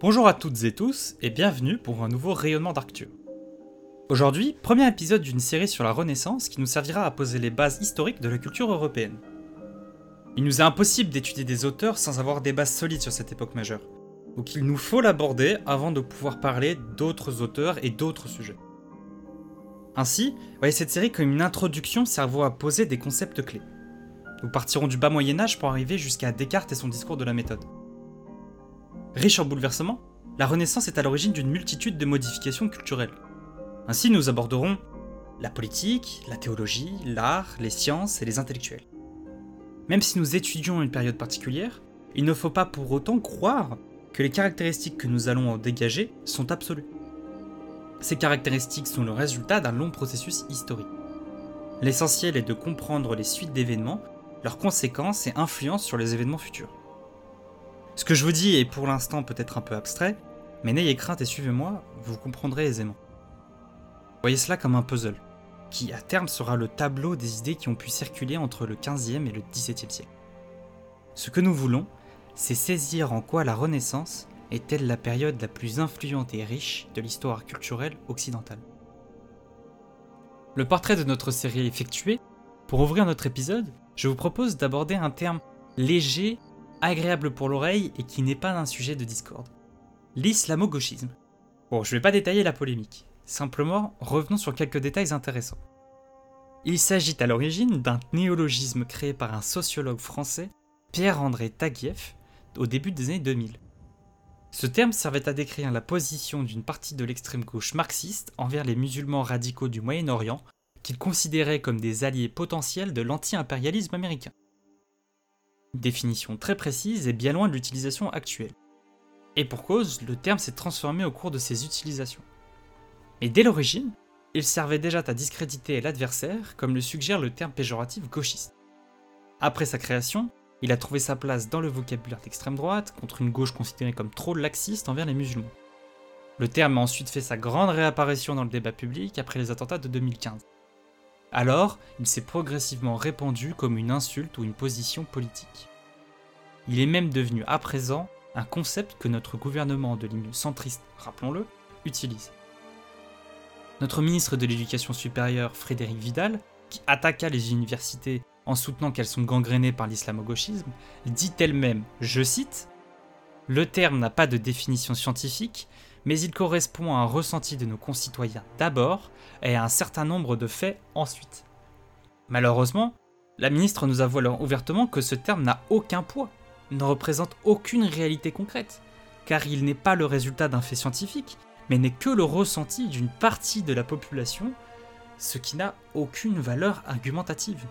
Bonjour à toutes et tous et bienvenue pour un nouveau rayonnement d'Arcture. Aujourd'hui, premier épisode d'une série sur la Renaissance qui nous servira à poser les bases historiques de la culture européenne. Il nous est impossible d'étudier des auteurs sans avoir des bases solides sur cette époque majeure, donc il nous faut l'aborder avant de pouvoir parler d'autres auteurs et d'autres sujets. Ainsi, voyez cette série comme une introduction servant à poser des concepts clés. Nous partirons du bas Moyen Âge pour arriver jusqu'à Descartes et son discours de la méthode. Riche en bouleversements, la Renaissance est à l'origine d'une multitude de modifications culturelles. Ainsi, nous aborderons la politique, la théologie, l'art, les sciences et les intellectuels. Même si nous étudions une période particulière, il ne faut pas pour autant croire que les caractéristiques que nous allons en dégager sont absolues. Ces caractéristiques sont le résultat d'un long processus historique. L'essentiel est de comprendre les suites d'événements, leurs conséquences et influences sur les événements futurs. Ce que je vous dis est pour l'instant peut-être un peu abstrait, mais n'ayez crainte et suivez-moi, vous comprendrez aisément. Voyez cela comme un puzzle, qui à terme sera le tableau des idées qui ont pu circuler entre le 15e et le 17e siècle. Ce que nous voulons, c'est saisir en quoi la Renaissance est-elle la période la plus influente et riche de l'histoire culturelle occidentale. Le portrait de notre série effectué, pour ouvrir notre épisode, je vous propose d'aborder un terme léger agréable pour l'oreille et qui n'est pas un sujet de discorde. L'islamo-gauchisme. Bon, je vais pas détailler la polémique, simplement revenons sur quelques détails intéressants. Il s'agit à l'origine d'un néologisme créé par un sociologue français, Pierre-André Taguieff, au début des années 2000. Ce terme servait à décrire la position d'une partie de l'extrême gauche marxiste envers les musulmans radicaux du Moyen-Orient, qu'il considérait comme des alliés potentiels de l'anti-impérialisme américain définition très précise et bien loin de l'utilisation actuelle. Et pour cause, le terme s'est transformé au cours de ses utilisations. Mais dès l'origine, il servait déjà à discréditer l'adversaire, comme le suggère le terme péjoratif gauchiste. Après sa création, il a trouvé sa place dans le vocabulaire d'extrême droite, contre une gauche considérée comme trop laxiste envers les musulmans. Le terme a ensuite fait sa grande réapparition dans le débat public après les attentats de 2015. Alors, il s'est progressivement répandu comme une insulte ou une position politique. Il est même devenu à présent un concept que notre gouvernement de ligne centriste, rappelons-le, utilise. Notre ministre de l'Éducation supérieure, Frédéric Vidal, qui attaqua les universités en soutenant qu'elles sont gangrénées par l'islamo-gauchisme, dit elle-même, je cite, Le terme n'a pas de définition scientifique, mais il correspond à un ressenti de nos concitoyens d'abord et à un certain nombre de faits ensuite. Malheureusement, la ministre nous avoue ouvertement que ce terme n'a aucun poids, ne représente aucune réalité concrète, car il n'est pas le résultat d'un fait scientifique, mais n'est que le ressenti d'une partie de la population, ce qui n'a aucune valeur argumentative.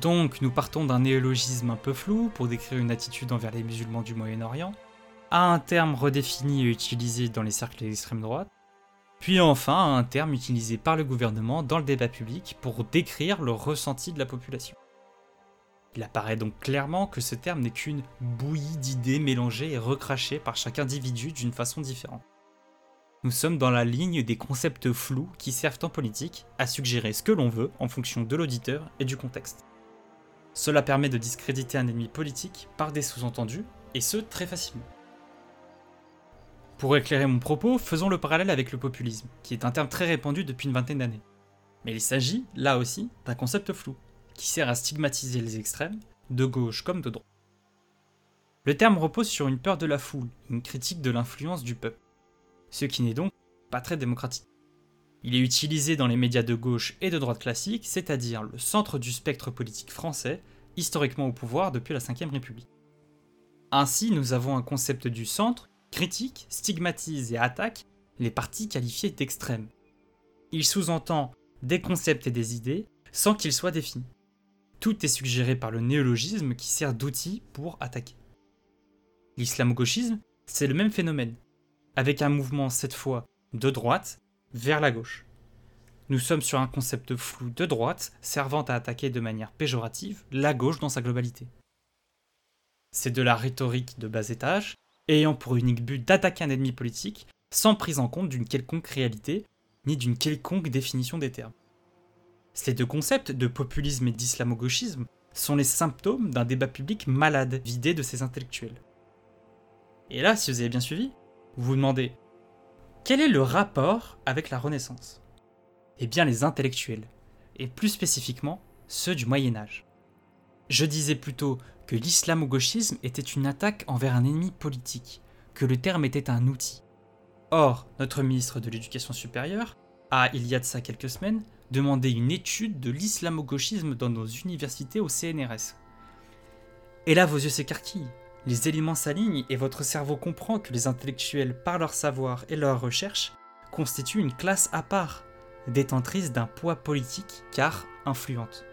Donc nous partons d'un néologisme un peu flou pour décrire une attitude envers les musulmans du Moyen-Orient, à un terme redéfini et utilisé dans les cercles d'extrême droite, puis enfin à un terme utilisé par le gouvernement dans le débat public pour décrire le ressenti de la population. Il apparaît donc clairement que ce terme n'est qu'une bouillie d'idées mélangées et recrachées par chaque individu d'une façon différente. Nous sommes dans la ligne des concepts flous qui servent en politique à suggérer ce que l'on veut en fonction de l'auditeur et du contexte. Cela permet de discréditer un ennemi politique par des sous-entendus, et ce très facilement. Pour éclairer mon propos, faisons le parallèle avec le populisme, qui est un terme très répandu depuis une vingtaine d'années. Mais il s'agit, là aussi, d'un concept flou, qui sert à stigmatiser les extrêmes, de gauche comme de droite. Le terme repose sur une peur de la foule, une critique de l'influence du peuple, ce qui n'est donc pas très démocratique. Il est utilisé dans les médias de gauche et de droite classique, c'est-à-dire le centre du spectre politique français, historiquement au pouvoir depuis la Ve République. Ainsi, nous avons un concept du centre critique, stigmatise et attaque les partis qualifiés d'extrêmes. Il sous-entend des concepts et des idées sans qu'ils soient définis. Tout est suggéré par le néologisme qui sert d'outil pour attaquer. L'islamo-gauchisme, c'est le même phénomène, avec un mouvement cette fois de droite vers la gauche. Nous sommes sur un concept flou de droite servant à attaquer de manière péjorative la gauche dans sa globalité. C'est de la rhétorique de bas étage ayant pour unique but d'attaquer un ennemi politique sans prise en compte d'une quelconque réalité, ni d'une quelconque définition des termes. Ces deux concepts de populisme et d'islamo-gauchisme sont les symptômes d'un débat public malade, vidé de ses intellectuels. Et là, si vous avez bien suivi, vous vous demandez quel est le rapport avec la Renaissance? Eh bien les intellectuels, et plus spécifiquement ceux du Moyen Âge. Je disais plutôt que l'islamo-gauchisme était une attaque envers un ennemi politique, que le terme était un outil. Or, notre ministre de l'Éducation supérieure a, il y a de ça quelques semaines, demandé une étude de l'islamo-gauchisme dans nos universités au CNRS. Et là, vos yeux s'écarquillent, les éléments s'alignent et votre cerveau comprend que les intellectuels, par leur savoir et leur recherche, constituent une classe à part, détentrice d'un poids politique car influente.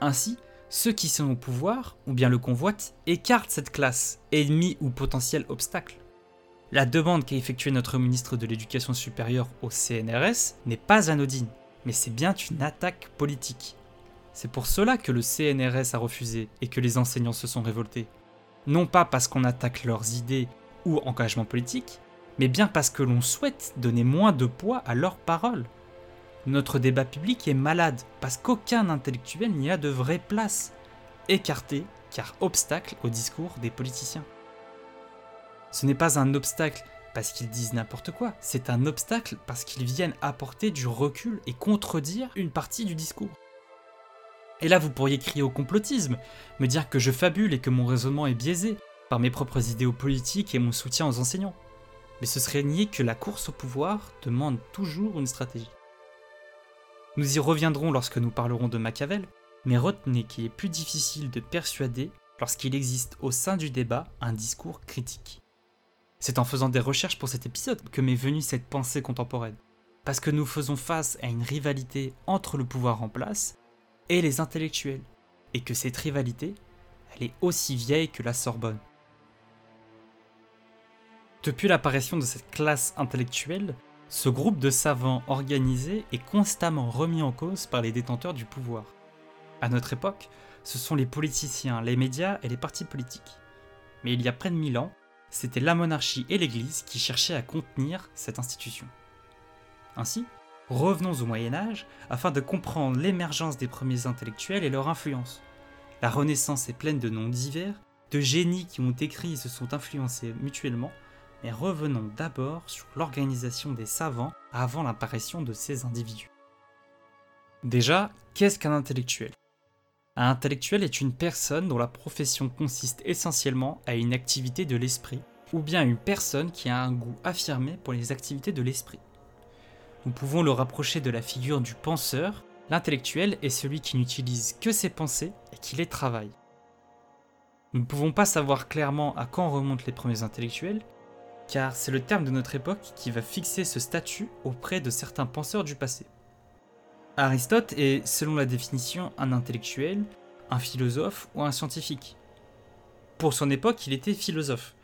Ainsi, ceux qui sont au pouvoir, ou bien le convoitent, écartent cette classe, ennemi ou potentiel obstacle. La demande qu'a effectuée notre ministre de l'Éducation supérieure au CNRS n'est pas anodine, mais c'est bien une attaque politique. C'est pour cela que le CNRS a refusé et que les enseignants se sont révoltés. Non pas parce qu'on attaque leurs idées ou engagements politiques, mais bien parce que l'on souhaite donner moins de poids à leurs paroles. Notre débat public est malade parce qu'aucun intellectuel n'y a de vraie place, écarté car obstacle au discours des politiciens. Ce n'est pas un obstacle parce qu'ils disent n'importe quoi, c'est un obstacle parce qu'ils viennent apporter du recul et contredire une partie du discours. Et là, vous pourriez crier au complotisme, me dire que je fabule et que mon raisonnement est biaisé par mes propres idéaux politiques et mon soutien aux enseignants. Mais ce serait nier que la course au pouvoir demande toujours une stratégie. Nous y reviendrons lorsque nous parlerons de Machiavel, mais retenez qu'il est plus difficile de persuader lorsqu'il existe au sein du débat un discours critique. C'est en faisant des recherches pour cet épisode que m'est venue cette pensée contemporaine, parce que nous faisons face à une rivalité entre le pouvoir en place et les intellectuels, et que cette rivalité, elle est aussi vieille que la Sorbonne. Depuis l'apparition de cette classe intellectuelle, ce groupe de savants organisés est constamment remis en cause par les détenteurs du pouvoir. À notre époque, ce sont les politiciens, les médias et les partis politiques. Mais il y a près de mille ans, c'était la monarchie et l'Église qui cherchaient à contenir cette institution. Ainsi, revenons au Moyen Âge afin de comprendre l'émergence des premiers intellectuels et leur influence. La Renaissance est pleine de noms divers, de génies qui ont écrit et se sont influencés mutuellement, revenons d'abord sur l'organisation des savants avant l'apparition de ces individus. Déjà, qu'est-ce qu'un intellectuel? Un intellectuel est une personne dont la profession consiste essentiellement à une activité de l'esprit, ou bien une personne qui a un goût affirmé pour les activités de l'esprit. Nous pouvons le rapprocher de la figure du penseur, l'intellectuel est celui qui n'utilise que ses pensées et qui les travaille. Nous ne pouvons pas savoir clairement à quand remontent les premiers intellectuels, car c'est le terme de notre époque qui va fixer ce statut auprès de certains penseurs du passé. Aristote est, selon la définition, un intellectuel, un philosophe ou un scientifique. Pour son époque, il était philosophe,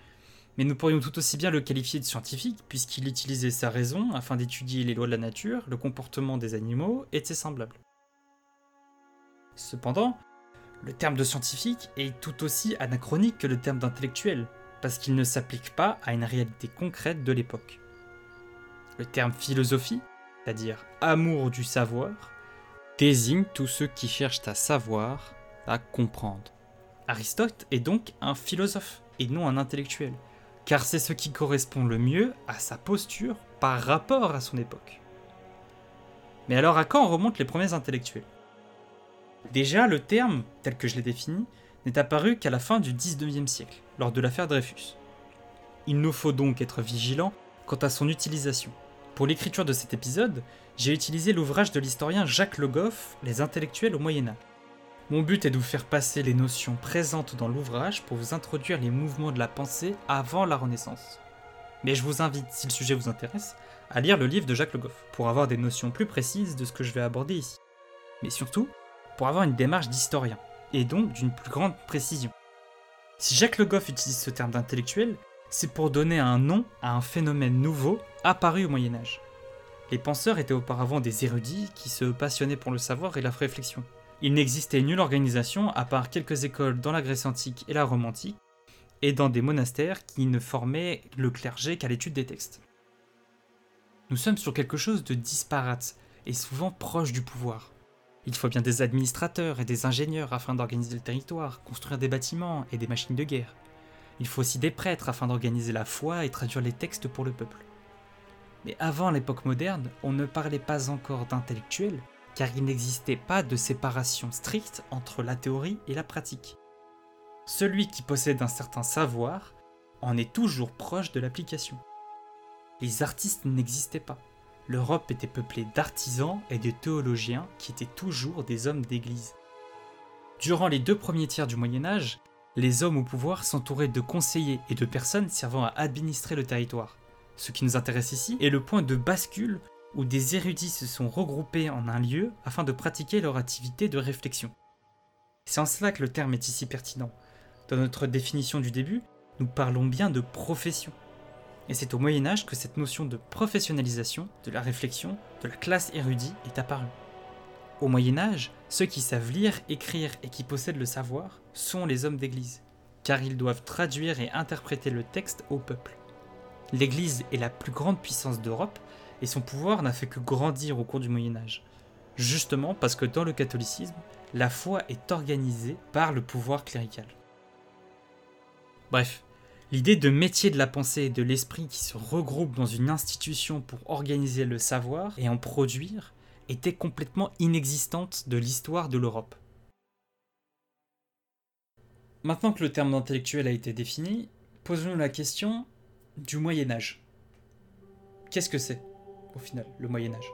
mais nous pourrions tout aussi bien le qualifier de scientifique, puisqu'il utilisait sa raison afin d'étudier les lois de la nature, le comportement des animaux et de ses semblables. Cependant, le terme de scientifique est tout aussi anachronique que le terme d'intellectuel, parce qu'il ne s'applique pas à une réalité concrète de l'époque. Le terme philosophie, c'est-à-dire amour du savoir, désigne tous ceux qui cherchent à savoir, à comprendre. Aristote est donc un philosophe et non un intellectuel, car c'est ce qui correspond le mieux à sa posture par rapport à son époque. Mais alors à quand remontent les premiers intellectuels? Déjà, le terme, tel que je l'ai défini, n'est apparu qu'à la fin du XIXe siècle, lors de l'affaire Dreyfus. Il nous faut donc être vigilants quant à son utilisation. Pour l'écriture de cet épisode, j'ai utilisé l'ouvrage de l'historien Jacques Le Goff, Les intellectuels au Moyen Âge. Mon but est de vous faire passer les notions présentes dans l'ouvrage pour vous introduire les mouvements de la pensée avant la Renaissance. Mais je vous invite, si le sujet vous intéresse, à lire le livre de Jacques Le Goff pour avoir des notions plus précises de ce que je vais aborder ici. Mais surtout, pour avoir une démarche d'historien et donc d'une plus grande précision. Si Jacques Le Goff utilise ce terme d'intellectuel, c'est pour donner un nom à un phénomène nouveau apparu au Moyen Âge. Les penseurs étaient auparavant des érudits qui se passionnaient pour le savoir et la réflexion. Il n'existait nulle organisation à part quelques écoles dans la Grèce antique et la Rome antique, et dans des monastères qui ne formaient le clergé qu'à l'étude des textes. Nous sommes sur quelque chose de disparate et souvent proche du pouvoir. Il faut bien des administrateurs et des ingénieurs afin d'organiser le territoire, construire des bâtiments et des machines de guerre. Il faut aussi des prêtres afin d'organiser la foi et traduire les textes pour le peuple. Mais avant l'époque moderne, on ne parlait pas encore d'intellectuels, car il n'existait pas de séparation stricte entre la théorie et la pratique. Celui qui possède un certain savoir en est toujours proche de l'application. Les artistes n'existaient pas. L'Europe était peuplée d'artisans et de théologiens qui étaient toujours des hommes d'église. Durant les deux premiers tiers du Moyen Âge, les hommes au pouvoir s'entouraient de conseillers et de personnes servant à administrer le territoire. Ce qui nous intéresse ici est le point de bascule où des érudits se sont regroupés en un lieu afin de pratiquer leur activité de réflexion. C'est en cela que le terme est ici pertinent. Dans notre définition du début, nous parlons bien de profession. Et c'est au Moyen Âge que cette notion de professionnalisation, de la réflexion, de la classe érudite est apparue. Au Moyen Âge, ceux qui savent lire, écrire et qui possèdent le savoir sont les hommes d'Église, car ils doivent traduire et interpréter le texte au peuple. L'Église est la plus grande puissance d'Europe et son pouvoir n'a fait que grandir au cours du Moyen Âge. Justement parce que dans le catholicisme, la foi est organisée par le pouvoir clérical. Bref, l'idée de métier de la pensée et de l'esprit qui se regroupent dans une institution pour organiser le savoir et en produire était complètement inexistante de l'histoire de l'Europe. Maintenant que le terme d'intellectuel a été défini, posons-nous la question du Moyen Âge. Qu'est-ce que c'est, au final, le Moyen Âge?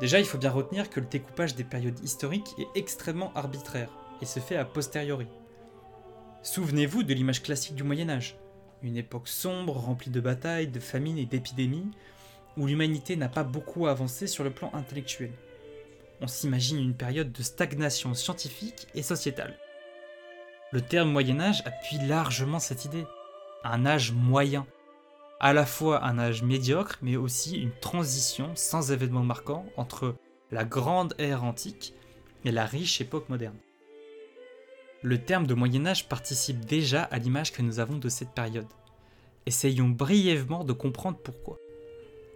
Déjà, il faut bien retenir que le découpage des périodes historiques est extrêmement arbitraire et se fait a posteriori. Souvenez-vous de l'image classique du Moyen Âge, une époque sombre, remplie de batailles, de famines et d'épidémies, où l'humanité n'a pas beaucoup avancé sur le plan intellectuel. On s'imagine une période de stagnation scientifique et sociétale. Le terme Moyen Âge appuie largement cette idée un âge moyen. À la fois un âge médiocre, mais aussi une transition sans événement marquant entre la grande ère antique et la riche époque moderne. Le terme de Moyen Âge participe déjà à l'image que nous avons de cette période. Essayons brièvement de comprendre pourquoi.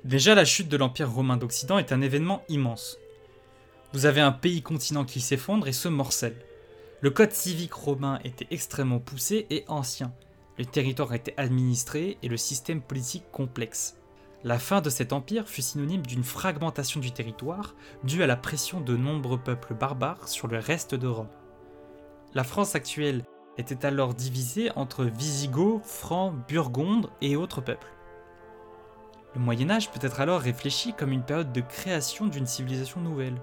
Déjà, la chute de l'Empire romain d'Occident est un événement immense. Vous avez un pays-continent qui s'effondre et se morcelle. Le code civique romain était extrêmement poussé et ancien, le territoire était administré et le système politique complexe. La fin de cet empire fut synonyme d'une fragmentation du territoire due à la pression de nombreux peuples barbares sur le reste d'Europe. La France actuelle était alors divisée entre Visigoths, Francs, Burgondes et autres peuples. Le Moyen Âge peut être alors réfléchi comme une période de création d'une civilisation nouvelle.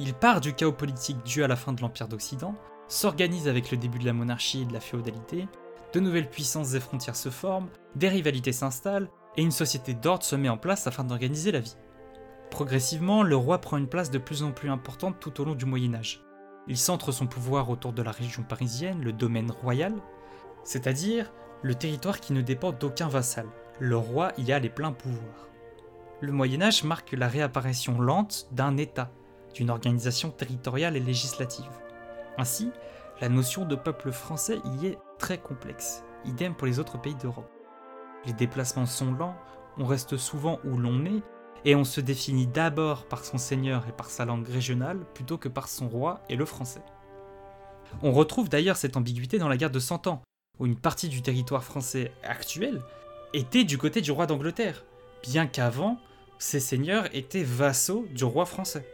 Il part du chaos politique dû à la fin de l'Empire d'Occident, s'organise avec le début de la monarchie et de la féodalité, de nouvelles puissances et frontières se forment, des rivalités s'installent, et une société d'ordre se met en place afin d'organiser la vie. Progressivement, le roi prend une place de plus en plus importante tout au long du Moyen Âge. Il centre son pouvoir autour de la région parisienne, le domaine royal, c'est-à-dire le territoire qui ne dépend d'aucun vassal. Le roi y a les pleins pouvoirs. Le Moyen Âge marque la réapparition lente d'un État, d'une organisation territoriale et législative. Ainsi, la notion de peuple français y est très complexe, idem pour les autres pays d'Europe. Les déplacements sont lents, on reste souvent où l'on est, et on se définit d'abord par son seigneur et par sa langue régionale plutôt que par son roi et le français. On retrouve d'ailleurs cette ambiguïté dans la guerre de Cent Ans, où une partie du territoire français actuel était du côté du roi d'Angleterre, bien qu'avant, ces seigneurs étaient vassaux du roi français.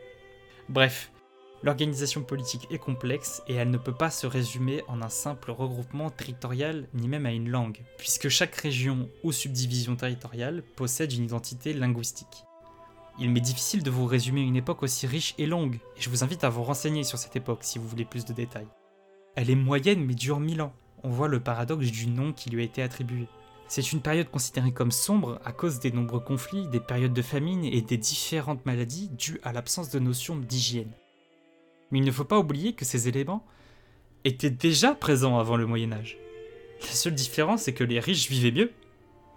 Bref, L'organisation politique est complexe et elle ne peut pas se résumer en un simple regroupement territorial ni même à une langue, puisque chaque région ou subdivision territoriale possède une identité linguistique. Il m'est difficile de vous résumer une époque aussi riche et longue, et je vous invite à vous renseigner sur cette époque si vous voulez plus de détails. Elle est moyenne mais dure mille ans. On voit le paradoxe du nom qui lui a été attribué. C'est une période considérée comme sombre à cause des nombreux conflits, des périodes de famine et des différentes maladies dues à l'absence de notions d'hygiène. Mais il ne faut pas oublier que ces éléments étaient déjà présents avant le Moyen Âge. La seule différence c'est que les riches vivaient mieux.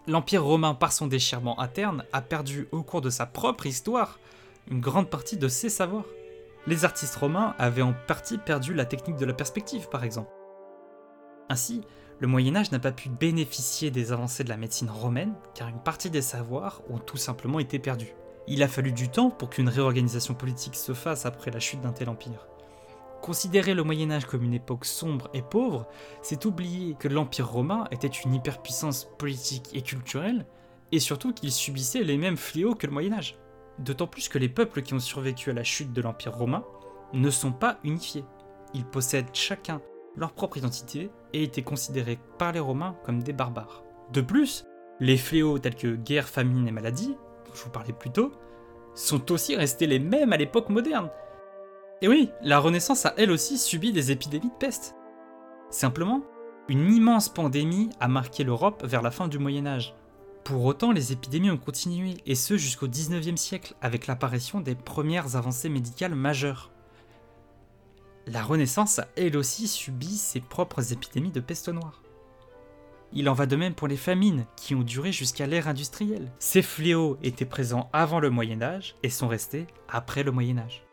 L'Empire romain, par son déchirement interne, a perdu au cours de sa propre histoire une grande partie de ses savoirs. Les artistes romains avaient en partie perdu la technique de la perspective, par exemple. Ainsi, le Moyen Âge n'a pas pu bénéficier des avancées de la médecine romaine, car une partie des savoirs ont tout simplement été perdus. Il a fallu du temps pour qu'une réorganisation politique se fasse après la chute d'un tel empire. Considérer le Moyen Âge comme une époque sombre et pauvre, c'est oublier que l'Empire romain était une hyperpuissance politique et culturelle, et surtout qu'il subissait les mêmes fléaux que le Moyen Âge. D'autant plus que les peuples qui ont survécu à la chute de l'Empire romain ne sont pas unifiés. Ils possèdent chacun leur propre identité et étaient considérés par les Romains comme des barbares. De plus, les fléaux tels que guerre, famine et maladie, dont je vous parlais plus tôt, sont aussi restés les mêmes à l'époque moderne. Et oui, la Renaissance a elle aussi subi des épidémies de peste. Simplement, une immense pandémie a marqué l'Europe vers la fin du Moyen Âge. Pour autant, les épidémies ont continué, et ce jusqu'au 19e siècle, avec l'apparition des premières avancées médicales majeures. La Renaissance a elle aussi subi ses propres épidémies de peste noire. Il en va de même pour les famines, qui ont duré jusqu'à l'ère industrielle. Ces fléaux étaient présents avant le Moyen Âge et sont restés après le Moyen Âge.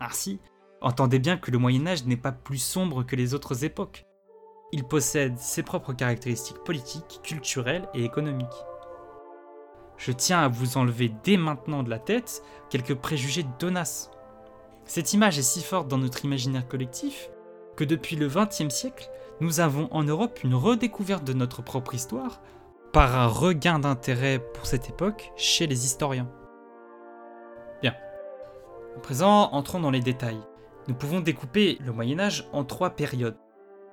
Ainsi, entendez bien que le Moyen Âge n'est pas plus sombre que les autres époques. Il possède ses propres caractéristiques politiques, culturelles et économiques je tiens à vous enlever dès maintenant de la tête quelques préjugés Donas. Cette image est si forte dans notre imaginaire collectif que depuis le XXe siècle, nous avons en Europe une redécouverte de notre propre histoire par un regain d'intérêt pour cette époque chez les historiens. À présent, entrons dans les détails. Nous pouvons découper le Moyen Âge en trois périodes.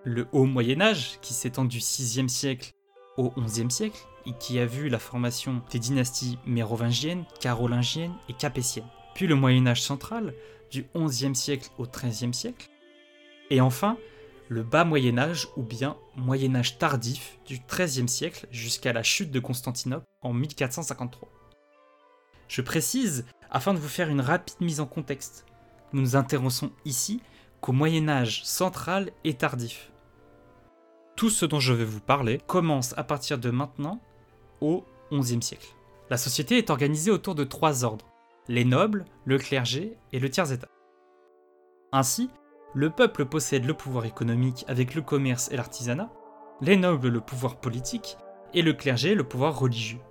Le Haut Moyen Âge, qui s'étend du VIe siècle au XIe siècle, et qui a vu la formation des dynasties mérovingiennes, carolingiennes et capétiennes. Puis le Moyen Âge central, du XIe siècle au XIIIe siècle. Et enfin, le bas Moyen Âge ou bien Moyen Âge tardif du XIIIe siècle jusqu'à la chute de Constantinople en 1453. Je précise, afin de vous faire une rapide mise en contexte, nous nous intéressons ici qu'au Moyen Âge central et tardif. Tout ce dont je vais vous parler commence à partir de maintenant au XIe siècle. La société est organisée autour de trois ordres, les nobles, le clergé et le tiers-état. Ainsi, le peuple possède le pouvoir économique avec le commerce et l'artisanat, les nobles le pouvoir politique et le clergé le pouvoir religieux.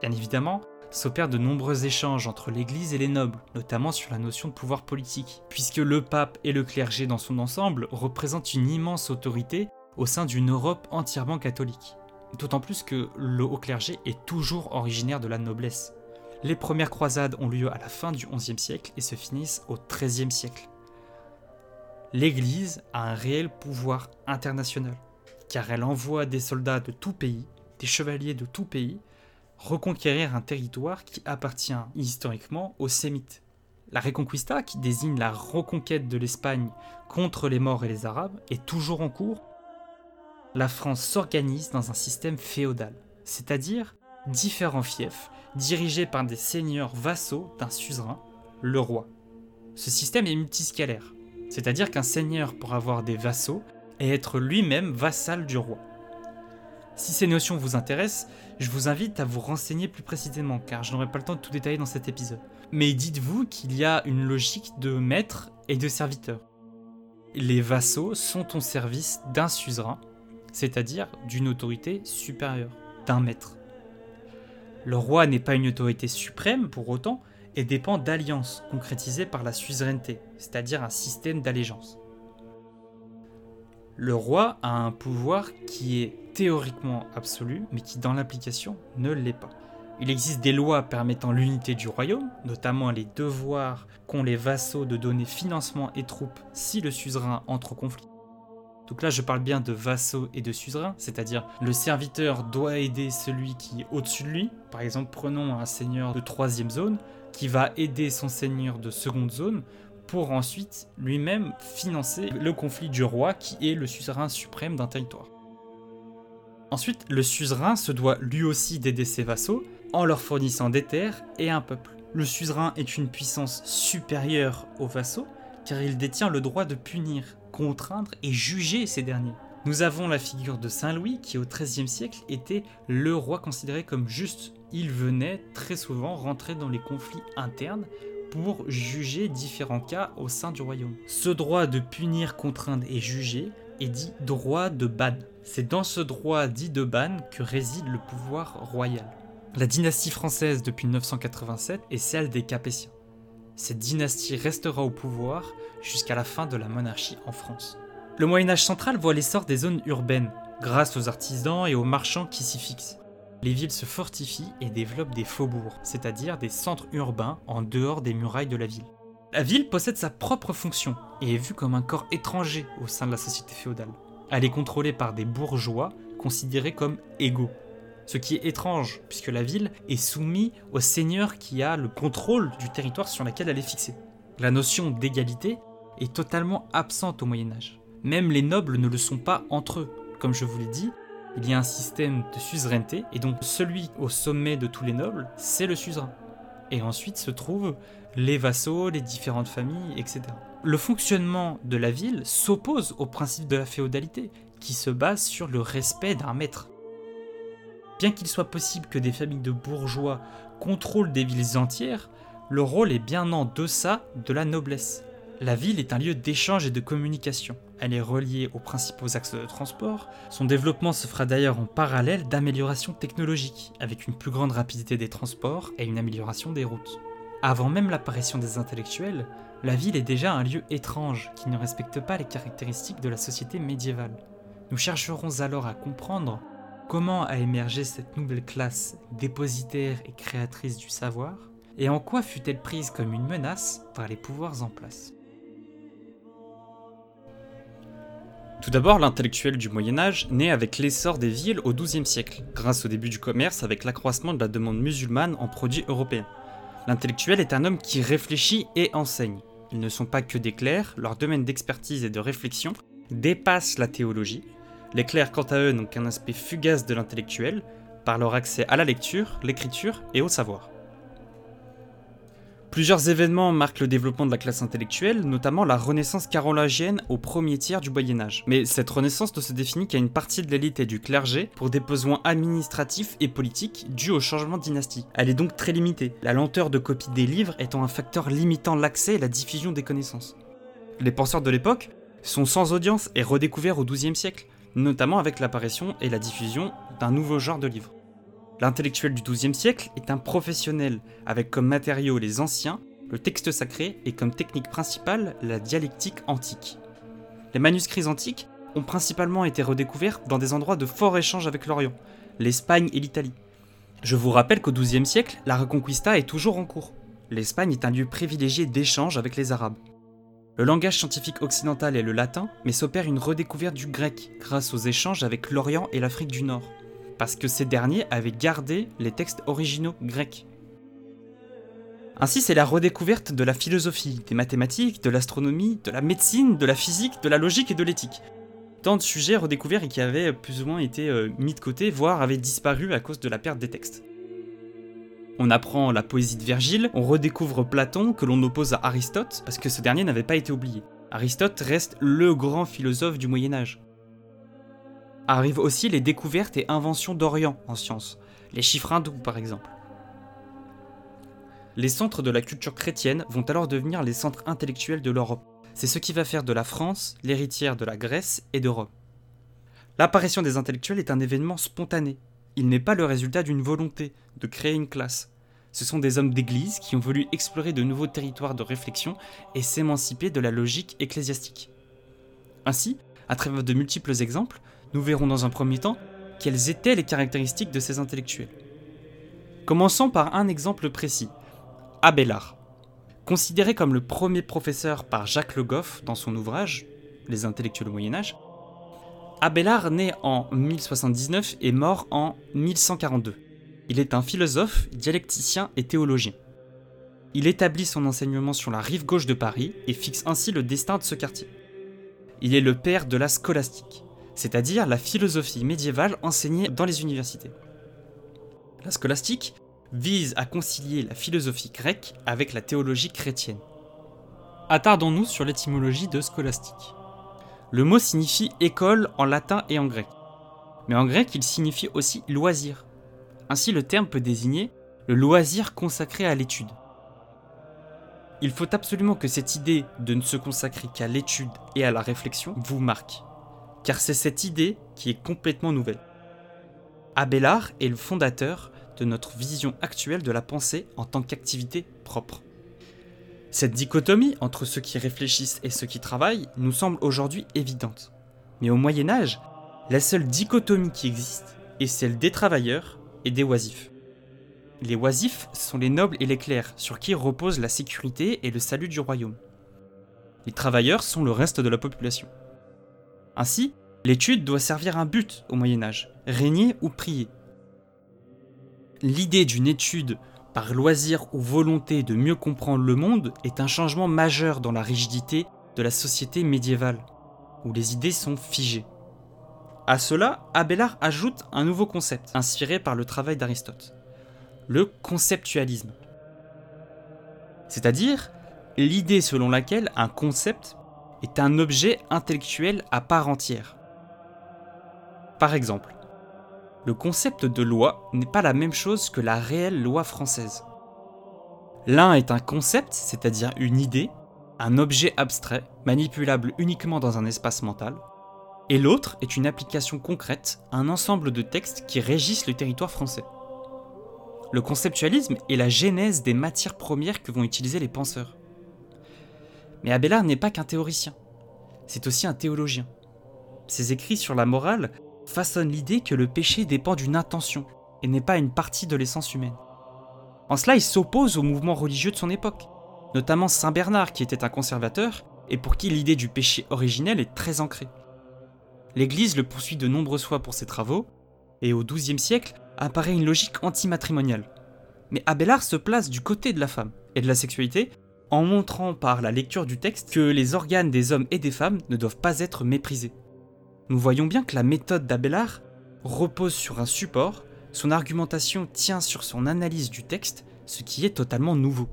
Bien évidemment, s'opèrent de nombreux échanges entre l'Église et les nobles, notamment sur la notion de pouvoir politique, puisque le pape et le clergé dans son ensemble représentent une immense autorité au sein d'une Europe entièrement catholique. D'autant plus que le haut clergé est toujours originaire de la noblesse. Les premières croisades ont lieu à la fin du XIe siècle et se finissent au XIIIe siècle. L'Église a un réel pouvoir international, car elle envoie des soldats de tout pays, des chevaliers de tout pays, reconquérir un territoire qui appartient historiquement aux Sémites. La Reconquista, qui désigne la reconquête de l'Espagne contre les Morts et les Arabes, est toujours en cours la France s'organise dans un système féodal, c'est-à-dire différents fiefs dirigés par des seigneurs vassaux d'un suzerain, le roi. Ce système est multiscalaire, c'est-à-dire qu'un seigneur pourra avoir des vassaux et être lui-même vassal du roi. Si ces notions vous intéressent, je vous invite à vous renseigner plus précisément car je n'aurai pas le temps de tout détailler dans cet épisode. Mais dites-vous qu'il y a une logique de maître et de serviteur. Les vassaux sont au service d'un suzerain c'est-à-dire d'une autorité supérieure, d'un maître. Le roi n'est pas une autorité suprême pour autant et dépend d'alliances concrétisées par la suzeraineté, c'est-à-dire un système d'allégeance. Le roi a un pouvoir qui est théoriquement absolu, mais qui dans l'application ne l'est pas. Il existe des lois permettant l'unité du royaume, notamment les devoirs qu'ont les vassaux de donner financement et troupes si le suzerain entre au conflit. Donc là, je parle bien de vassaux et de suzerains, c'est-à-dire le serviteur doit aider celui qui est au-dessus de lui. Par exemple, prenons un seigneur de troisième zone qui va aider son seigneur de seconde zone pour ensuite lui-même financer le conflit du roi qui est le suzerain suprême d'un territoire. Ensuite, le suzerain se doit lui aussi d'aider ses vassaux en leur fournissant des terres et un peuple. Le suzerain est une puissance supérieure aux vassaux car il détient le droit de punir contraindre et juger ces derniers. Nous avons la figure de Saint Louis qui au XIIIe siècle était le roi considéré comme juste. Il venait très souvent rentrer dans les conflits internes pour juger différents cas au sein du royaume. Ce droit de punir, contraindre et juger est dit droit de ban. C'est dans ce droit dit de ban que réside le pouvoir royal. La dynastie française depuis 987 est celle des Capétiens. Cette dynastie restera au pouvoir jusqu'à la fin de la monarchie en France. Le Moyen Âge central voit l'essor des zones urbaines, grâce aux artisans et aux marchands qui s'y fixent. Les villes se fortifient et développent des faubourgs, c'est-à-dire des centres urbains en dehors des murailles de la ville. La ville possède sa propre fonction et est vue comme un corps étranger au sein de la société féodale. Elle est contrôlée par des bourgeois considérés comme égaux. Ce qui est étrange, puisque la ville est soumise au seigneur qui a le contrôle du territoire sur lequel elle est fixée. La notion d'égalité est totalement absente au Moyen Âge. Même les nobles ne le sont pas entre eux. Comme je vous l'ai dit, il y a un système de suzeraineté, et donc celui au sommet de tous les nobles, c'est le suzerain. Et ensuite se trouvent les vassaux, les différentes familles, etc. Le fonctionnement de la ville s'oppose au principe de la féodalité, qui se base sur le respect d'un maître. Bien qu'il soit possible que des familles de bourgeois contrôlent des villes entières, le rôle est bien en deçà de la noblesse. La ville est un lieu d'échange et de communication. Elle est reliée aux principaux axes de transport. Son développement se fera d'ailleurs en parallèle d'améliorations technologiques, avec une plus grande rapidité des transports et une amélioration des routes. Avant même l'apparition des intellectuels, la ville est déjà un lieu étrange qui ne respecte pas les caractéristiques de la société médiévale. Nous chercherons alors à comprendre Comment a émergé cette nouvelle classe dépositaire et créatrice du savoir Et en quoi fut-elle prise comme une menace par les pouvoirs en place Tout d'abord, l'intellectuel du Moyen Âge naît avec l'essor des villes au XIIe siècle, grâce au début du commerce avec l'accroissement de la demande musulmane en produits européens. L'intellectuel est un homme qui réfléchit et enseigne. Ils ne sont pas que des clercs, leur domaine d'expertise et de réflexion dépasse la théologie, les clercs, quant à eux, n'ont qu'un aspect fugace de l'intellectuel, par leur accès à la lecture, l'écriture et au savoir. Plusieurs événements marquent le développement de la classe intellectuelle, notamment la renaissance carolingienne au premier tiers du Moyen Âge. Mais cette renaissance ne se définit qu'à une partie de l'élite et du clergé pour des besoins administratifs et politiques dus au changement de dynastie. Elle est donc très limitée, la lenteur de copie des livres étant un facteur limitant l'accès et la diffusion des connaissances. Les penseurs de l'époque sont sans audience et redécouverts au XIIe siècle notamment avec l'apparition et la diffusion d'un nouveau genre de livre. L'intellectuel du XIIe siècle est un professionnel, avec comme matériaux les anciens, le texte sacré et comme technique principale la dialectique antique. Les manuscrits antiques ont principalement été redécouverts dans des endroits de fort échange avec l'Orient, l'Espagne et l'Italie. Je vous rappelle qu'au XIIe siècle, la Reconquista est toujours en cours. L'Espagne est un lieu privilégié d'échange avec les Arabes. Le langage scientifique occidental est le latin, mais s'opère une redécouverte du grec grâce aux échanges avec l'Orient et l'Afrique du Nord, parce que ces derniers avaient gardé les textes originaux grecs. Ainsi, c'est la redécouverte de la philosophie, des mathématiques, de l'astronomie, de la médecine, de la physique, de la logique et de l'éthique. Tant de sujets redécouverts et qui avaient plus ou moins été euh, mis de côté, voire avaient disparu à cause de la perte des textes. On apprend la poésie de Virgile, on redécouvre Platon que l'on oppose à Aristote parce que ce dernier n'avait pas été oublié. Aristote reste le grand philosophe du Moyen Âge. Arrivent aussi les découvertes et inventions d'Orient en sciences, les chiffres hindous par exemple. Les centres de la culture chrétienne vont alors devenir les centres intellectuels de l'Europe. C'est ce qui va faire de la France l'héritière de la Grèce et de Rome. L'apparition des intellectuels est un événement spontané, il n'est pas le résultat d'une volonté de créer une classe. Ce sont des hommes d'église qui ont voulu explorer de nouveaux territoires de réflexion et s'émanciper de la logique ecclésiastique. Ainsi, à travers de multiples exemples, nous verrons dans un premier temps quelles étaient les caractéristiques de ces intellectuels. Commençons par un exemple précis, Abélard. Considéré comme le premier professeur par Jacques Le Goff dans son ouvrage Les intellectuels au Moyen Âge, Abélard naît en 1079 et mort en 1142. Il est un philosophe, dialecticien et théologien. Il établit son enseignement sur la rive gauche de Paris et fixe ainsi le destin de ce quartier. Il est le père de la scolastique, c'est-à-dire la philosophie médiévale enseignée dans les universités. La scolastique vise à concilier la philosophie grecque avec la théologie chrétienne. Attardons-nous sur l'étymologie de scolastique. Le mot signifie école en latin et en grec. Mais en grec, il signifie aussi loisir. Ainsi, le terme peut désigner le loisir consacré à l'étude. Il faut absolument que cette idée de ne se consacrer qu'à l'étude et à la réflexion vous marque, car c'est cette idée qui est complètement nouvelle. Abélard est le fondateur de notre vision actuelle de la pensée en tant qu'activité propre. Cette dichotomie entre ceux qui réfléchissent et ceux qui travaillent nous semble aujourd'hui évidente. Mais au Moyen Âge, la seule dichotomie qui existe est celle des travailleurs et des oisifs. Les oisifs sont les nobles et les clercs sur qui repose la sécurité et le salut du royaume. Les travailleurs sont le reste de la population. Ainsi, l'étude doit servir un but au Moyen Âge, régner ou prier. L'idée d'une étude par loisir ou volonté de mieux comprendre le monde est un changement majeur dans la rigidité de la société médiévale, où les idées sont figées. À cela, Abélard ajoute un nouveau concept, inspiré par le travail d'Aristote, le conceptualisme. C'est-à-dire l'idée selon laquelle un concept est un objet intellectuel à part entière. Par exemple, le concept de loi n'est pas la même chose que la réelle loi française. L'un est un concept, c'est-à-dire une idée, un objet abstrait, manipulable uniquement dans un espace mental, et l'autre est une application concrète, un ensemble de textes qui régissent le territoire français. Le conceptualisme est la genèse des matières premières que vont utiliser les penseurs. Mais Abélard n'est pas qu'un théoricien, c'est aussi un théologien. Ses écrits sur la morale façonnent l'idée que le péché dépend d'une intention et n'est pas une partie de l'essence humaine. En cela, il s'oppose au mouvement religieux de son époque, notamment Saint Bernard qui était un conservateur et pour qui l'idée du péché originel est très ancrée. L'Église le poursuit de nombreuses fois pour ses travaux, et au XIIe siècle apparaît une logique antimatrimoniale. Mais Abélard se place du côté de la femme et de la sexualité en montrant par la lecture du texte que les organes des hommes et des femmes ne doivent pas être méprisés. Nous voyons bien que la méthode d'Abélard repose sur un support, son argumentation tient sur son analyse du texte, ce qui est totalement nouveau.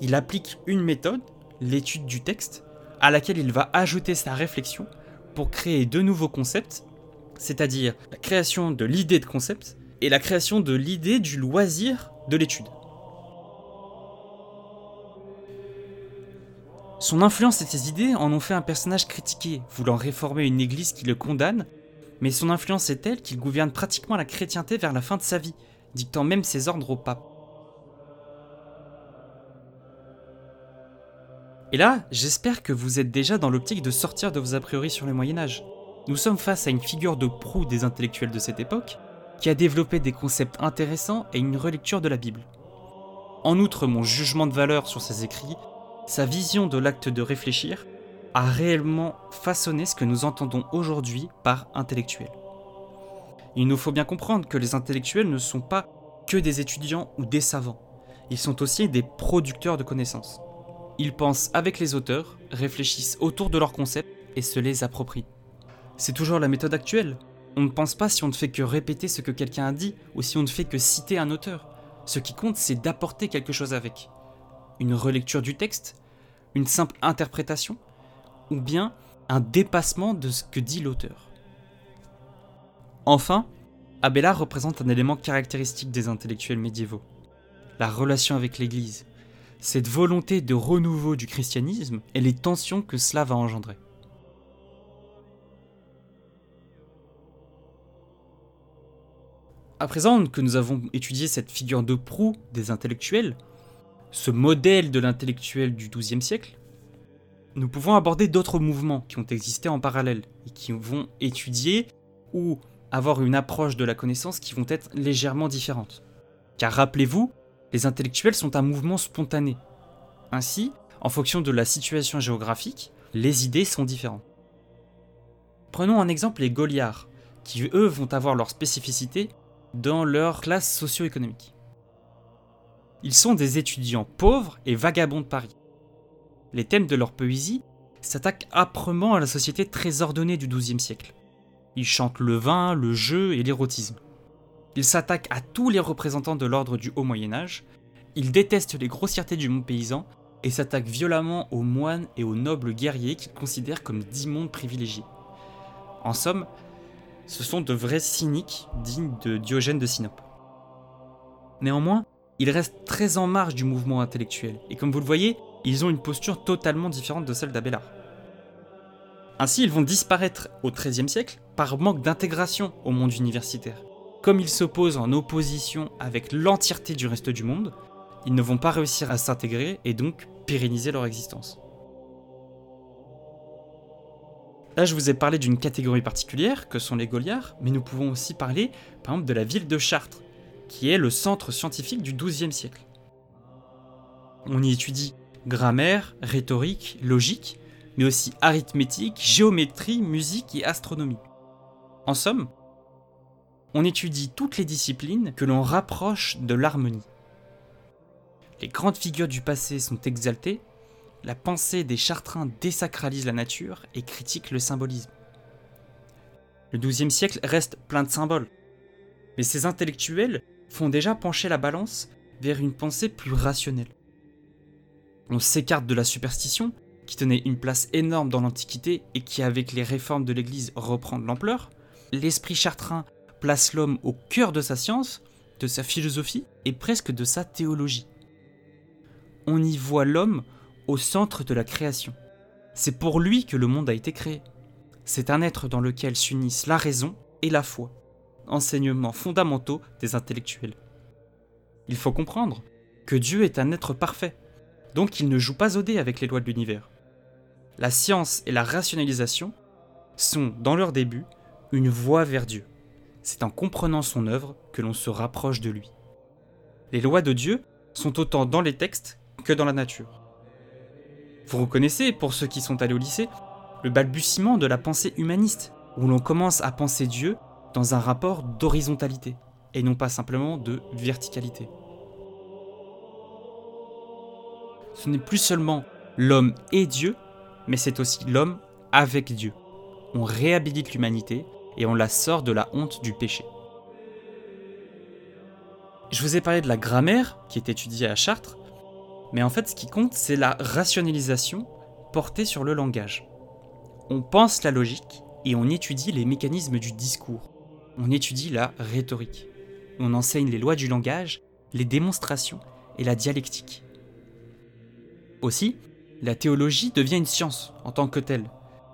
Il applique une méthode, l'étude du texte, à laquelle il va ajouter sa réflexion pour créer de nouveaux concepts, c'est-à-dire la création de l'idée de concept et la création de l'idée du loisir de l'étude. Son influence et ses idées en ont fait un personnage critiqué, voulant réformer une église qui le condamne, mais son influence est telle qu'il gouverne pratiquement la chrétienté vers la fin de sa vie, dictant même ses ordres au pape. Et là, j'espère que vous êtes déjà dans l'optique de sortir de vos a priori sur le Moyen Âge. Nous sommes face à une figure de proue des intellectuels de cette époque, qui a développé des concepts intéressants et une relecture de la Bible. En outre, mon jugement de valeur sur ses écrits sa vision de l'acte de réfléchir a réellement façonné ce que nous entendons aujourd'hui par intellectuel. Il nous faut bien comprendre que les intellectuels ne sont pas que des étudiants ou des savants, ils sont aussi des producteurs de connaissances. Ils pensent avec les auteurs, réfléchissent autour de leurs concepts et se les approprient. C'est toujours la méthode actuelle. On ne pense pas si on ne fait que répéter ce que quelqu'un a dit ou si on ne fait que citer un auteur. Ce qui compte, c'est d'apporter quelque chose avec. Une relecture du texte, une simple interprétation, ou bien un dépassement de ce que dit l'auteur. Enfin, Abélard représente un élément caractéristique des intellectuels médiévaux, la relation avec l'Église, cette volonté de renouveau du christianisme et les tensions que cela va engendrer. À présent que nous avons étudié cette figure de proue des intellectuels, ce modèle de l'intellectuel du XIIe siècle, nous pouvons aborder d'autres mouvements qui ont existé en parallèle et qui vont étudier ou avoir une approche de la connaissance qui vont être légèrement différentes. Car rappelez-vous, les intellectuels sont un mouvement spontané. Ainsi, en fonction de la situation géographique, les idées sont différentes. Prenons un exemple les Gauliards, qui eux vont avoir leur spécificité dans leur classe socio-économique. Ils sont des étudiants pauvres et vagabonds de Paris. Les thèmes de leur poésie s'attaquent âprement à la société très ordonnée du XIIe siècle. Ils chantent le vin, le jeu et l'érotisme. Ils s'attaquent à tous les représentants de l'ordre du Haut Moyen Âge, ils détestent les grossièretés du monde paysan et s'attaquent violemment aux moines et aux nobles guerriers qu'ils considèrent comme d'immondes privilégiés. En somme, ce sont de vrais cyniques dignes de Diogène de Sinope. Néanmoins, ils restent très en marge du mouvement intellectuel, et comme vous le voyez, ils ont une posture totalement différente de celle d'Abélard. Ainsi, ils vont disparaître au XIIIe siècle par manque d'intégration au monde universitaire. Comme ils s'opposent en opposition avec l'entièreté du reste du monde, ils ne vont pas réussir à s'intégrer et donc pérenniser leur existence. Là, je vous ai parlé d'une catégorie particulière, que sont les Gauliards, mais nous pouvons aussi parler, par exemple, de la ville de Chartres, qui est le centre scientifique du XIIe siècle. On y étudie grammaire, rhétorique, logique, mais aussi arithmétique, géométrie, musique et astronomie. En somme, on étudie toutes les disciplines que l'on rapproche de l'harmonie. Les grandes figures du passé sont exaltées, la pensée des Chartrains désacralise la nature et critique le symbolisme. Le XIIe siècle reste plein de symboles, mais ces intellectuels font déjà pencher la balance vers une pensée plus rationnelle. On s'écarte de la superstition, qui tenait une place énorme dans l'Antiquité et qui, avec les réformes de l'Église, reprend de l'ampleur. L'esprit chartrain place l'homme au cœur de sa science, de sa philosophie et presque de sa théologie. On y voit l'homme au centre de la création. C'est pour lui que le monde a été créé. C'est un être dans lequel s'unissent la raison et la foi, enseignements fondamentaux des intellectuels. Il faut comprendre que Dieu est un être parfait, donc il ne joue pas au dé avec les lois de l'univers. La science et la rationalisation sont, dans leur début, une voie vers Dieu. C'est en comprenant son œuvre que l'on se rapproche de lui. Les lois de Dieu sont autant dans les textes que dans la nature. Vous reconnaissez, pour ceux qui sont allés au lycée, le balbutiement de la pensée humaniste, où l'on commence à penser Dieu dans un rapport d'horizontalité, et non pas simplement de verticalité. Ce n'est plus seulement l'homme et Dieu, mais c'est aussi l'homme avec Dieu. On réhabilite l'humanité et on la sort de la honte du péché. Je vous ai parlé de la grammaire qui est étudiée à Chartres, mais en fait ce qui compte c'est la rationalisation portée sur le langage. On pense la logique et on étudie les mécanismes du discours. On étudie la rhétorique. On enseigne les lois du langage, les démonstrations et la dialectique. Aussi, la théologie devient une science en tant que telle.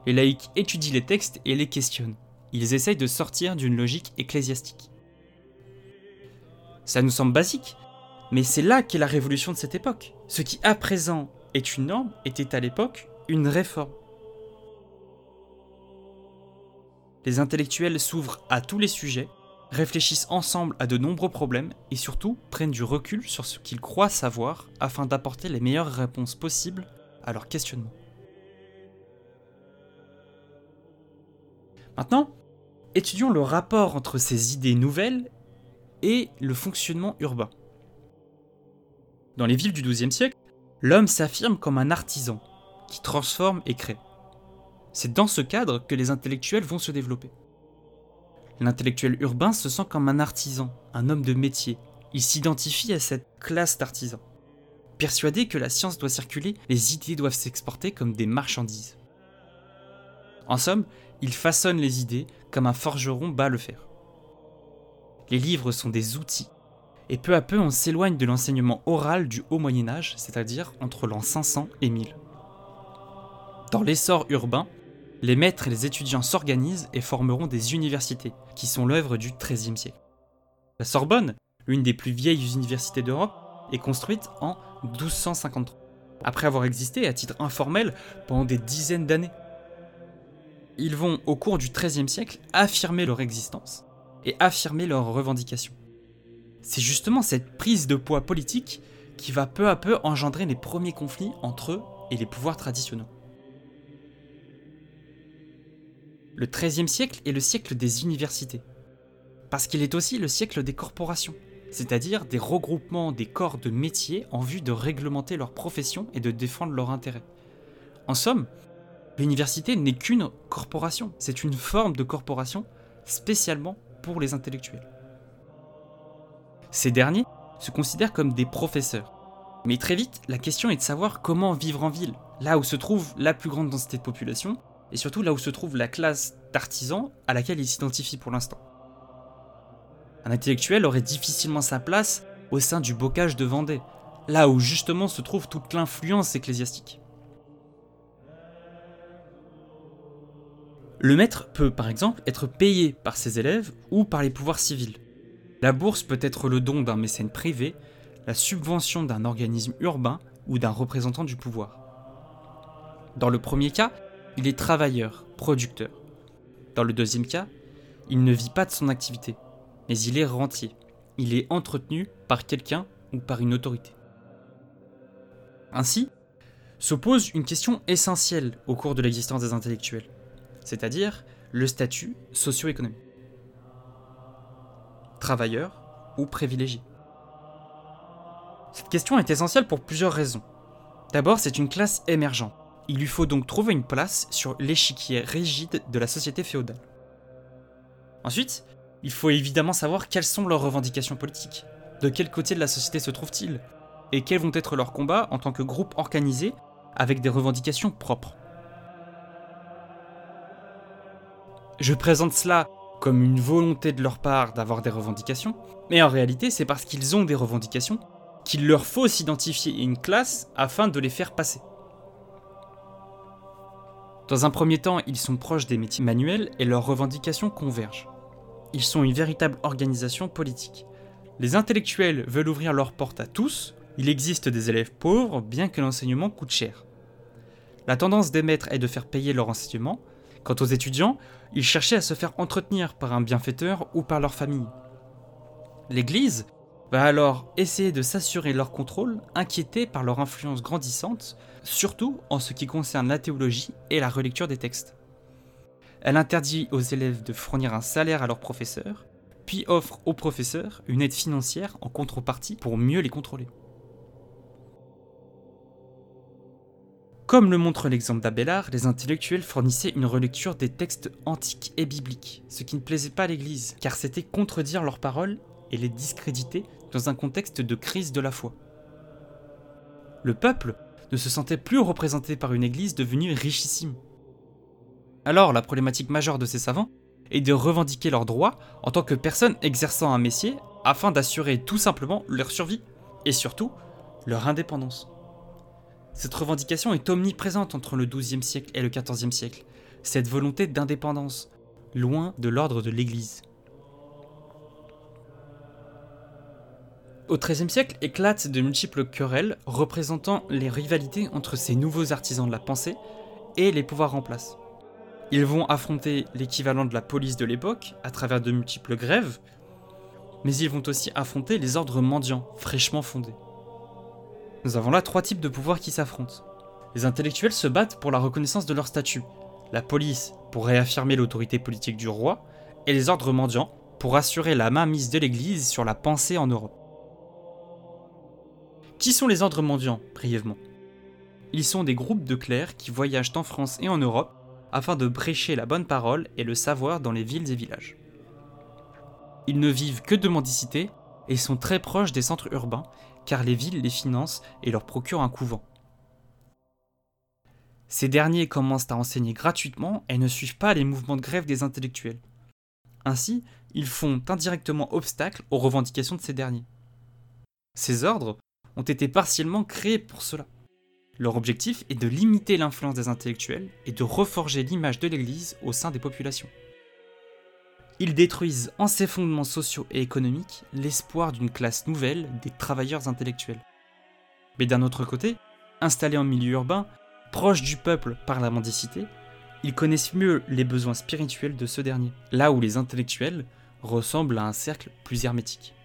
Les laïcs étudient les textes et les questionnent. Ils essayent de sortir d'une logique ecclésiastique. Ça nous semble basique, mais c'est là qu'est la révolution de cette époque. Ce qui à présent est une norme était à l'époque une réforme. Les intellectuels s'ouvrent à tous les sujets, réfléchissent ensemble à de nombreux problèmes et surtout prennent du recul sur ce qu'ils croient savoir afin d'apporter les meilleures réponses possibles à leurs questionnements. Maintenant, étudions le rapport entre ces idées nouvelles et le fonctionnement urbain. Dans les villes du XIIe siècle, l'homme s'affirme comme un artisan qui transforme et crée. C'est dans ce cadre que les intellectuels vont se développer. L'intellectuel urbain se sent comme un artisan, un homme de métier. Il s'identifie à cette classe d'artisans. Persuadé que la science doit circuler, les idées doivent s'exporter comme des marchandises. En somme, il façonne les idées comme un forgeron bat le fer. Les livres sont des outils, et peu à peu on s'éloigne de l'enseignement oral du haut Moyen Âge, c'est-à-dire entre l'an 500 et 1000. Dans l'essor urbain, les maîtres et les étudiants s'organisent et formeront des universités, qui sont l'œuvre du XIIIe siècle. La Sorbonne, l'une des plus vieilles universités d'Europe, est construite en 1253, après avoir existé à titre informel pendant des dizaines d'années. Ils vont, au cours du XIIIe siècle, affirmer leur existence et affirmer leurs revendications. C'est justement cette prise de poids politique qui va peu à peu engendrer les premiers conflits entre eux et les pouvoirs traditionnels. Le XIIIe siècle est le siècle des universités, parce qu'il est aussi le siècle des corporations, c'est-à-dire des regroupements des corps de métiers en vue de réglementer leur profession et de défendre leurs intérêts. En somme, l'université n'est qu'une corporation, c'est une forme de corporation spécialement pour les intellectuels. Ces derniers se considèrent comme des professeurs. Mais très vite, la question est de savoir comment vivre en ville, là où se trouve la plus grande densité de population, et surtout là où se trouve la classe d'artisans à laquelle il s'identifie pour l'instant. Un intellectuel aurait difficilement sa place au sein du bocage de Vendée, là où justement se trouve toute l'influence ecclésiastique. Le maître peut par exemple être payé par ses élèves ou par les pouvoirs civils. La bourse peut être le don d'un mécène privé, la subvention d'un organisme urbain ou d'un représentant du pouvoir. Dans le premier cas, il est travailleur, producteur. Dans le deuxième cas, il ne vit pas de son activité, mais il est rentier. Il est entretenu par quelqu'un ou par une autorité. Ainsi, s'oppose une question essentielle au cours de l'existence des intellectuels, c'est-à-dire le statut socio-économique. Travailleur ou privilégié? Cette question est essentielle pour plusieurs raisons. D'abord, c'est une classe émergente. Il lui faut donc trouver une place sur l'échiquier rigide de la société féodale. Ensuite, il faut évidemment savoir quelles sont leurs revendications politiques. De quel côté de la société se trouvent-ils? Et quels vont être leurs combats en tant que groupe organisé avec des revendications propres? Je présente cela comme une volonté de leur part d'avoir des revendications, mais en réalité c'est parce qu'ils ont des revendications qu'il leur faut s'identifier une classe afin de les faire passer. Dans un premier temps, ils sont proches des métiers manuels et leurs revendications convergent. Ils sont une véritable organisation politique. Les intellectuels veulent ouvrir leurs portes à tous, il existe des élèves pauvres bien que l'enseignement coûte cher. La tendance des maîtres est de faire payer leur enseignement, Quant aux étudiants, ils cherchaient à se faire entretenir par un bienfaiteur ou par leur famille. L'Église va alors essayer de s'assurer leur contrôle, inquiétée par leur influence grandissante, surtout en ce qui concerne la théologie et la relecture des textes. Elle interdit aux élèves de fournir un salaire à leurs professeurs, puis offre aux professeurs une aide financière en contrepartie pour mieux les contrôler. Comme le montre l'exemple d'Abélard, les intellectuels fournissaient une relecture des textes antiques et bibliques, ce qui ne plaisait pas à l'Église, car c'était contredire leurs paroles et les discréditer un contexte de crise de la foi. Le peuple ne se sentait plus représenté par une Église devenue richissime. Alors la problématique majeure de ces savants est de revendiquer leurs droits en tant que personnes exerçant un métier afin d'assurer tout simplement leur survie et surtout leur indépendance. Cette revendication est omniprésente entre le XIIe siècle et le XIVe siècle, cette volonté d'indépendance, loin de l'ordre de l'Église. Au XIIIe siècle éclatent de multiples querelles représentant les rivalités entre ces nouveaux artisans de la pensée et les pouvoirs en place. Ils vont affronter l'équivalent de la police de l'époque à travers de multiples grèves, mais ils vont aussi affronter les ordres mendiants fraîchement fondés. Nous avons là trois types de pouvoirs qui s'affrontent. Les intellectuels se battent pour la reconnaissance de leur statut, la police pour réaffirmer l'autorité politique du roi, et les ordres mendiants pour assurer la mainmise de l'Église sur la pensée en Europe. Qui sont les ordres mendiants, brièvement? Ils sont des groupes de clercs qui voyagent en France et en Europe afin de prêcher la bonne parole et le savoir dans les villes et villages. Ils ne vivent que de mendicité et sont très proches des centres urbains car les villes les financent et leur procurent un couvent. Ces derniers commencent à enseigner gratuitement et ne suivent pas les mouvements de grève des intellectuels. Ainsi, ils font indirectement obstacle aux revendications de ces derniers. Ces ordres ont été partiellement créés pour cela. Leur objectif est de limiter l'influence des intellectuels et de reforger l'image de l'Église au sein des populations. Ils détruisent en ses fondements sociaux et économiques l'espoir d'une classe nouvelle des travailleurs intellectuels. Mais d'un autre côté, installés en milieu urbain, proches du peuple par la mendicité, ils connaissent mieux les besoins spirituels de ce dernier, là où les intellectuels ressemblent à un cercle plus hermétique.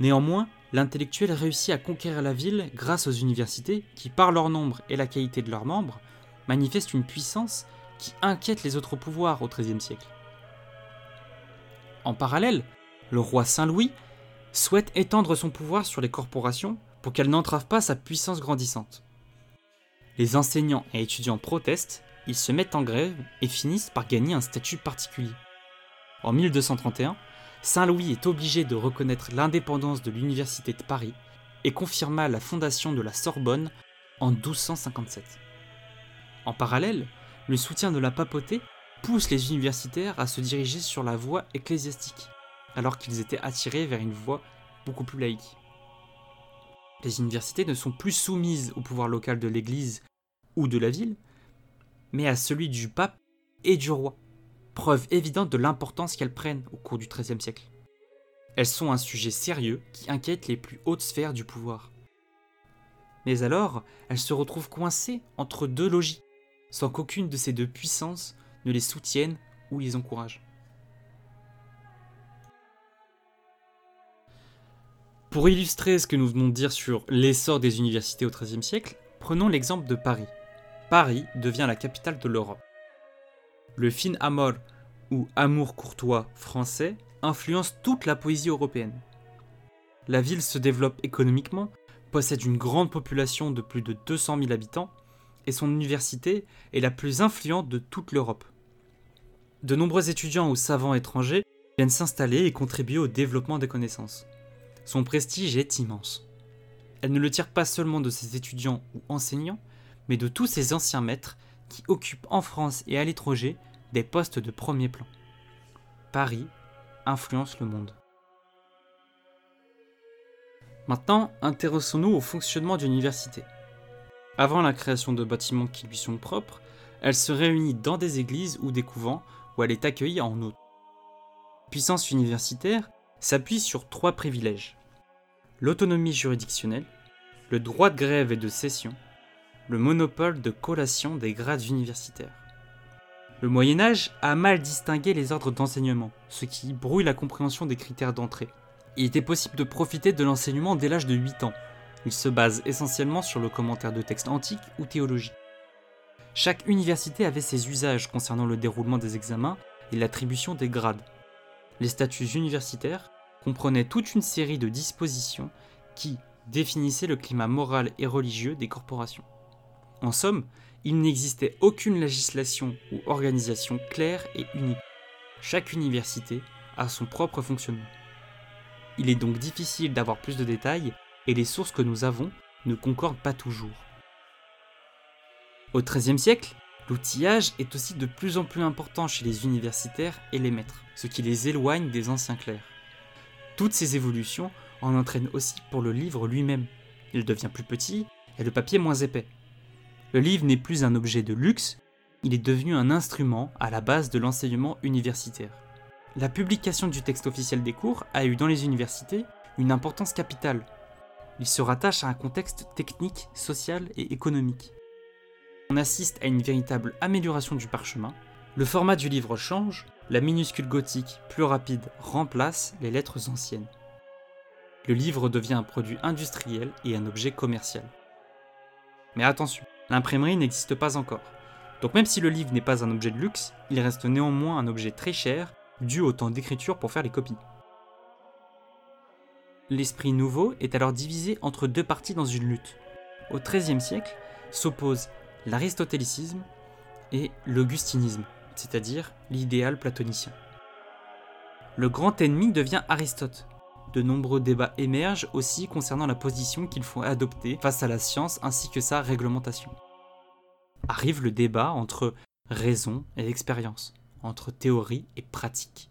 Néanmoins, l'intellectuel réussit à conquérir la ville grâce aux universités qui, par leur nombre et la qualité de leurs membres, manifestent une puissance qui inquiète les autres pouvoirs au XIIIe siècle. En parallèle, le roi Saint-Louis souhaite étendre son pouvoir sur les corporations pour qu'elles n'entravent pas sa puissance grandissante. Les enseignants et étudiants protestent, ils se mettent en grève et finissent par gagner un statut particulier. En 1231, Saint-Louis est obligé de reconnaître l'indépendance de l'Université de Paris et confirma la fondation de la Sorbonne en 1257. En parallèle, le soutien de la papauté pousse les universitaires à se diriger sur la voie ecclésiastique, alors qu'ils étaient attirés vers une voie beaucoup plus laïque. Les universités ne sont plus soumises au pouvoir local de l'Église ou de la ville, mais à celui du pape et du roi, preuve évidente de l'importance qu'elles prennent au cours du XIIIe siècle. elles sont un sujet sérieux qui inquiète les plus hautes sphères du pouvoir. Mais alors, elles se retrouvent coincées entre deux logiques, sans qu'aucune de ces deux puissances ne les soutienne ou les encourage. Pour illustrer ce que nous venons de dire sur l'essor des universités au XIIIe siècle, prenons l'exemple de Paris. Paris devient la capitale de l'Europe. Le fin amour ou amour courtois français influence toute la poésie européenne. La ville se développe économiquement, possède une grande population de plus de 200 000 habitants et son université est la plus influente de toute l'Europe. De nombreux étudiants ou savants étrangers viennent s'installer et contribuer au développement des connaissances. Son prestige est immense. Elle ne le tire pas seulement de ses étudiants ou enseignants, mais de tous ses anciens maîtres qui occupent en France et à l'étranger des postes de premier plan. Paris influence le monde. Maintenant, intéressons-nous au fonctionnement d'une université. Avant la création de bâtiments qui lui sont propres, elle se réunit dans des églises ou des couvents où elle est accueillie en hôte. Puissance universitaire s'appuie sur trois privilèges l'autonomie juridictionnelle, le droit de grève et de cession, le monopole de collation des grades universitaires. Le Moyen Âge a mal distingué les ordres d'enseignement, ce qui brouille la compréhension des critères d'entrée. Il était possible de profiter de l'enseignement dès l'âge de 8 ans. Il se base essentiellement sur le commentaire de textes antiques ou théologiques. Chaque université avait ses usages concernant le déroulement des examens et l'attribution des grades. Les statuts universitaires comprenaient toute une série de dispositions qui définissaient le climat moral et religieux des corporations. En somme, il n'existait aucune législation ou organisation claire et unique. Chaque université a son propre fonctionnement. Il est donc difficile d'avoir plus de détails et les sources que nous avons ne concordent pas toujours. Au XIIIe siècle, l'outillage est aussi de plus en plus important chez les universitaires et les maîtres, ce qui les éloigne des anciens clercs. Toutes ces évolutions en entraînent aussi pour le livre lui-même. Il devient plus petit et le papier moins épais. Le livre n'est plus un objet de luxe, il est devenu un instrument à la base de l'enseignement universitaire. La publication du texte officiel des cours a eu dans les universités une importance capitale. Il se rattache à un contexte technique, social et économique. On assiste à une véritable amélioration du parchemin. Le format du livre change, la minuscule gothique, plus rapide, remplace les lettres anciennes. Le livre devient un produit industriel et un objet commercial. Mais attention, l'imprimerie n'existe pas encore. Donc même si le livre n'est pas un objet de luxe, il reste néanmoins un objet très cher dû au temps d'écriture pour faire les copies. L'esprit nouveau est alors divisé entre deux parties dans une lutte. Au XIIIe siècle s'opposent l'aristotélicisme et l'augustinisme, c'est-à-dire l'idéal platonicien. Le grand ennemi devient Aristote. De nombreux débats émergent aussi concernant la position qu'il faut adopter face à la science ainsi que sa réglementation. Arrive le débat entre raison et expérience entre théorie et pratique.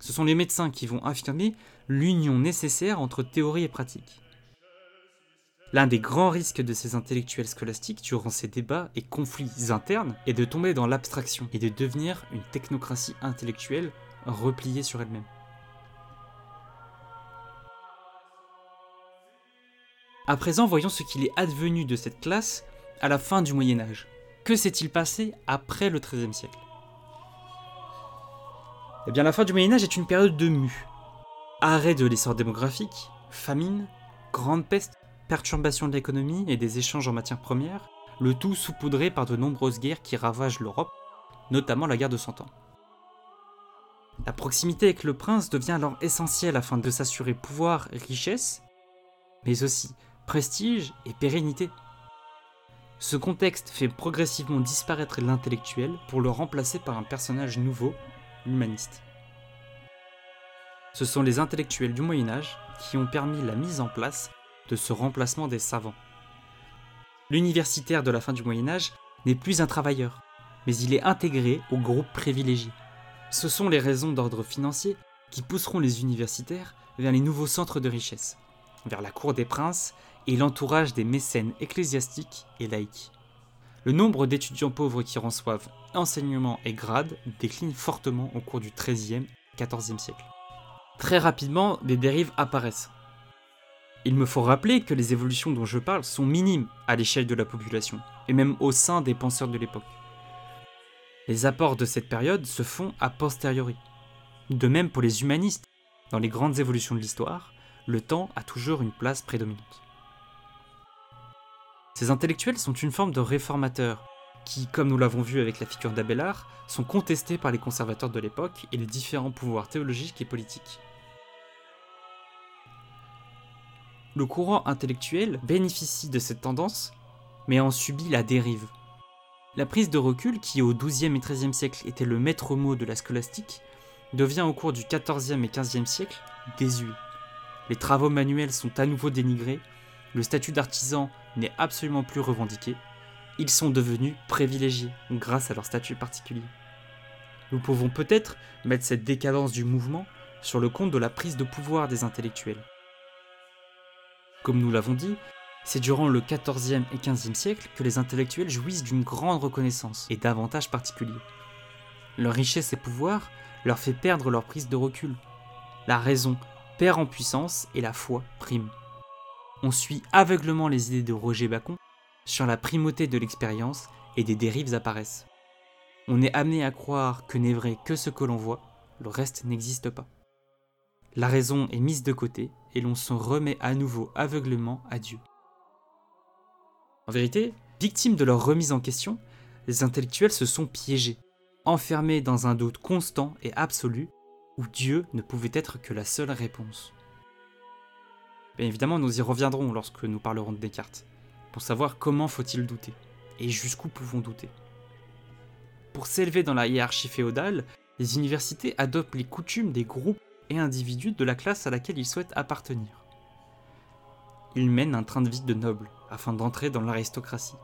Ce sont les médecins qui vont affirmer l'union nécessaire entre théorie et pratique. L'un des grands risques de ces intellectuels scolastiques durant ces débats et conflits internes est de tomber dans l'abstraction et de devenir une technocratie intellectuelle repliée sur elle-même. À présent, voyons ce qu'il est advenu de cette classe à la fin du Moyen Âge. Que s'est-il passé après le XIIIe siècle? Eh bien, la fin du Moyen-Âge est une période de mue. Arrêt de l'essor démographique, famine, grande peste, perturbation de l'économie et des échanges en matières premières, le tout saupoudré par de nombreuses guerres qui ravagent l'Europe, notamment la guerre de Cent Ans. La proximité avec le prince devient alors essentielle afin de s'assurer pouvoir richesse, mais aussi prestige et pérennité. Ce contexte fait progressivement disparaître l'intellectuel pour le remplacer par un personnage nouveau l'humaniste. Ce sont les intellectuels du Moyen Âge qui ont permis la mise en place de ce remplacement des savants. L'universitaire de la fin du Moyen Âge n'est plus un travailleur, mais il est intégré au groupe privilégié. Ce sont les raisons d'ordre financier qui pousseront les universitaires vers les nouveaux centres de richesse, vers la cour des princes et l'entourage des mécènes ecclésiastiques et laïcs le nombre d'étudiants pauvres qui reçoivent enseignement et grade décline fortement au cours du XIIIe et XIVe siècle. très rapidement, des dérives apparaissent. Il me faut rappeler que les évolutions dont je parle sont minimes à l'échelle de la population, et même au sein des penseurs de l'époque. Les apports de cette période se font a posteriori. De même pour les humanistes, dans les grandes évolutions de l'histoire, le temps a toujours une place prédominante. Ces intellectuels sont une forme de réformateurs, qui, comme nous l'avons vu avec la figure d'Abélard, sont contestés par les conservateurs de l'époque et les différents pouvoirs théologiques et politiques. Le courant intellectuel bénéficie de cette tendance, mais en subit la dérive. La prise de recul, qui au XIIe et XIIIe siècle était le maître mot de la scolastique, devient au cours du XIVe et XVe siècle désuet. Les travaux manuels sont à nouveau dénigrés, le statut d'artisan n'est absolument plus revendiqué, ils sont devenus privilégiés grâce à leur statut particulier. Nous pouvons peut-être mettre cette décadence du mouvement sur le compte de la prise de pouvoir des intellectuels. Comme nous l'avons dit, c'est durant le XIVe et XVe siècle que les intellectuels jouissent d'une grande reconnaissance et d'avantages particuliers. Leur richesse et pouvoir leur fait perdre leur prise de recul. La raison perd en puissance et la foi prime. On suit aveuglement les idées de Roger Bacon sur la primauté de l'expérience et des dérives apparaissent. On est amené à croire que n'est vrai que ce que l'on voit, le reste n'existe pas. La raison est mise de côté et l'on se remet à nouveau aveuglement à Dieu. En vérité, victimes de leur remise en question, les intellectuels se sont piégés, enfermés dans un doute constant et absolu où Dieu ne pouvait être que la seule réponse. Évidemment, nous y reviendrons lorsque nous parlerons de Descartes, pour savoir comment faut-il douter, et jusqu'où pouvons douter. Pour s'élever dans la hiérarchie féodale, les universités adoptent les coutumes des groupes et individus de la classe à laquelle ils souhaitent appartenir. Ils mènent un train de vie de nobles afin d'entrer dans l'aristocratie.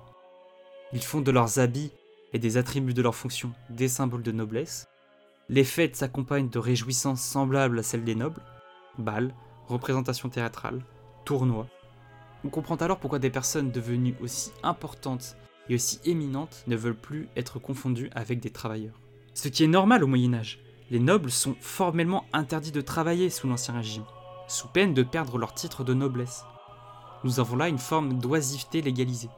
Ils font de leurs habits et des attributs de leurs fonctions des symboles de noblesse. Les fêtes s'accompagnent de réjouissances semblables à celles des nobles, balles, représentations théâtrales, tournois. On comprend alors pourquoi des personnes devenues aussi importantes et aussi éminentes ne veulent plus être confondues avec des travailleurs. Ce qui est normal au Moyen Âge, les nobles sont formellement interdits de travailler sous l'Ancien Régime, sous peine de perdre leur titre de noblesse. Nous avons là une forme d'oisiveté légalisée.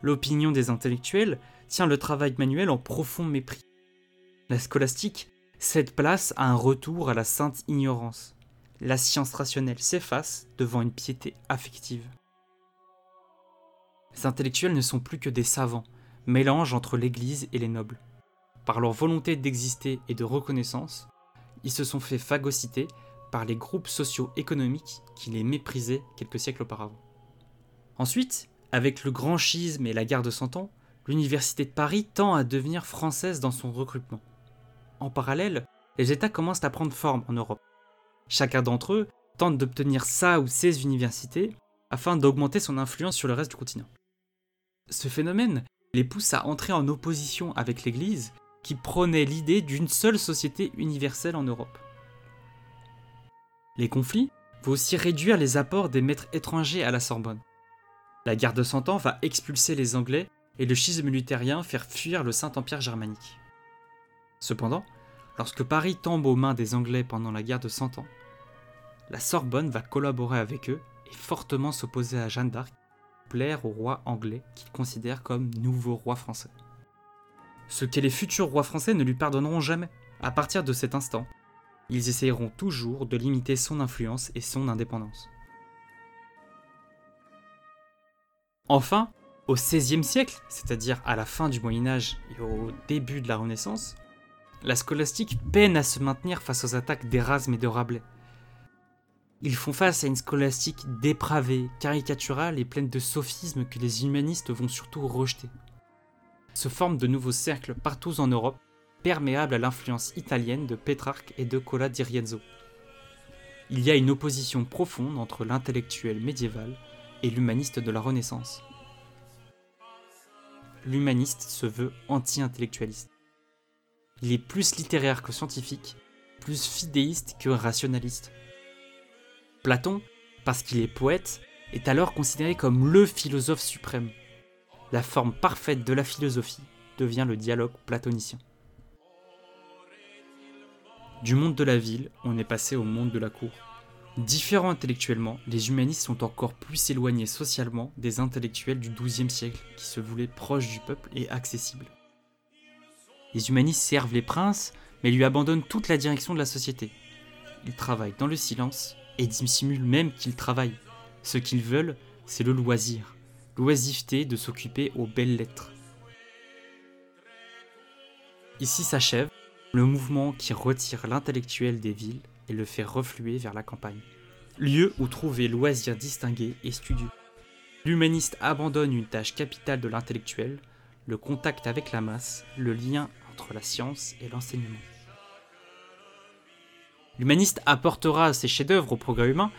L'opinion des intellectuels tient le travail manuel en profond mépris. La scolastique cède place à un retour à la sainte ignorance. La science rationnelle s'efface devant une piété affective. Les intellectuels ne sont plus que des savants, mélange entre l'Église et les nobles. Par leur volonté d'exister et de reconnaissance, ils se sont fait phagocyter par les groupes socio-économiques qui les méprisaient quelques siècles auparavant. Ensuite, avec le grand schisme et la guerre de Cent Ans, l'Université de Paris tend à devenir française dans son recrutement. En parallèle, les États commencent à prendre forme en Europe. Chacun d'entre eux tente d'obtenir sa ou ses universités afin d'augmenter son influence sur le reste du continent. Ce phénomène les pousse à entrer en opposition avec l'Église qui prônait l'idée d'une seule société universelle en Europe. Les conflits vont aussi réduire les apports des maîtres étrangers à la Sorbonne. La guerre de Cent Ans va expulser les Anglais et le schisme luthérien faire fuir le Saint-Empire germanique. Cependant, lorsque Paris tombe aux mains des Anglais pendant la guerre de Cent Ans, la Sorbonne va collaborer avec eux et fortement s'opposer à Jeanne d'Arc, plaire au roi anglais qu'il considère comme nouveau roi français ce que les futurs rois français ne lui pardonneront jamais. À partir de cet instant, ils essayeront toujours de limiter son influence et son indépendance. Enfin, au XVIe siècle, c'est-à-dire à la fin du Moyen Âge et au début de la Renaissance, la scolastique peine à se maintenir face aux attaques d'Erasme et de Rabelais. Ils font face à une scolastique dépravée, caricaturale et pleine de sophismes que les humanistes vont surtout rejeter se forment de nouveaux cercles partout en Europe, perméables à l'influence italienne de Pétrarque et de Cola di Rienzo. Il y a une opposition profonde entre l'intellectuel médiéval et l'humaniste de la Renaissance. L'humaniste se veut anti-intellectualiste. Il est plus littéraire que scientifique, plus fidéiste que rationaliste. Platon, parce qu'il est poète, est alors considéré comme le philosophe suprême la forme parfaite de la philosophie devient le dialogue platonicien. Du monde de la ville, on est passé au monde de la cour. Différents intellectuellement, les humanistes sont encore plus éloignés socialement des intellectuels du XIIe siècle qui se voulaient proches du peuple et accessibles. Les humanistes servent les princes, mais lui abandonnent toute la direction de la société. Ils travaillent dans le silence et dissimulent même qu'ils travaillent. Ce qu'ils veulent, c'est le loisir, l'oisiveté de s'occuper aux belles lettres. Ici s'achève le mouvement qui retire l'intellectuel des villes et le fait refluer vers la campagne. Lieu où trouver loisirs distingués et studieux. L'humaniste abandonne une tâche capitale de l'intellectuel, le contact avec la masse, le lien entre la science et l'enseignement. L'humaniste apportera ses chefs-d'œuvre au progrès humain,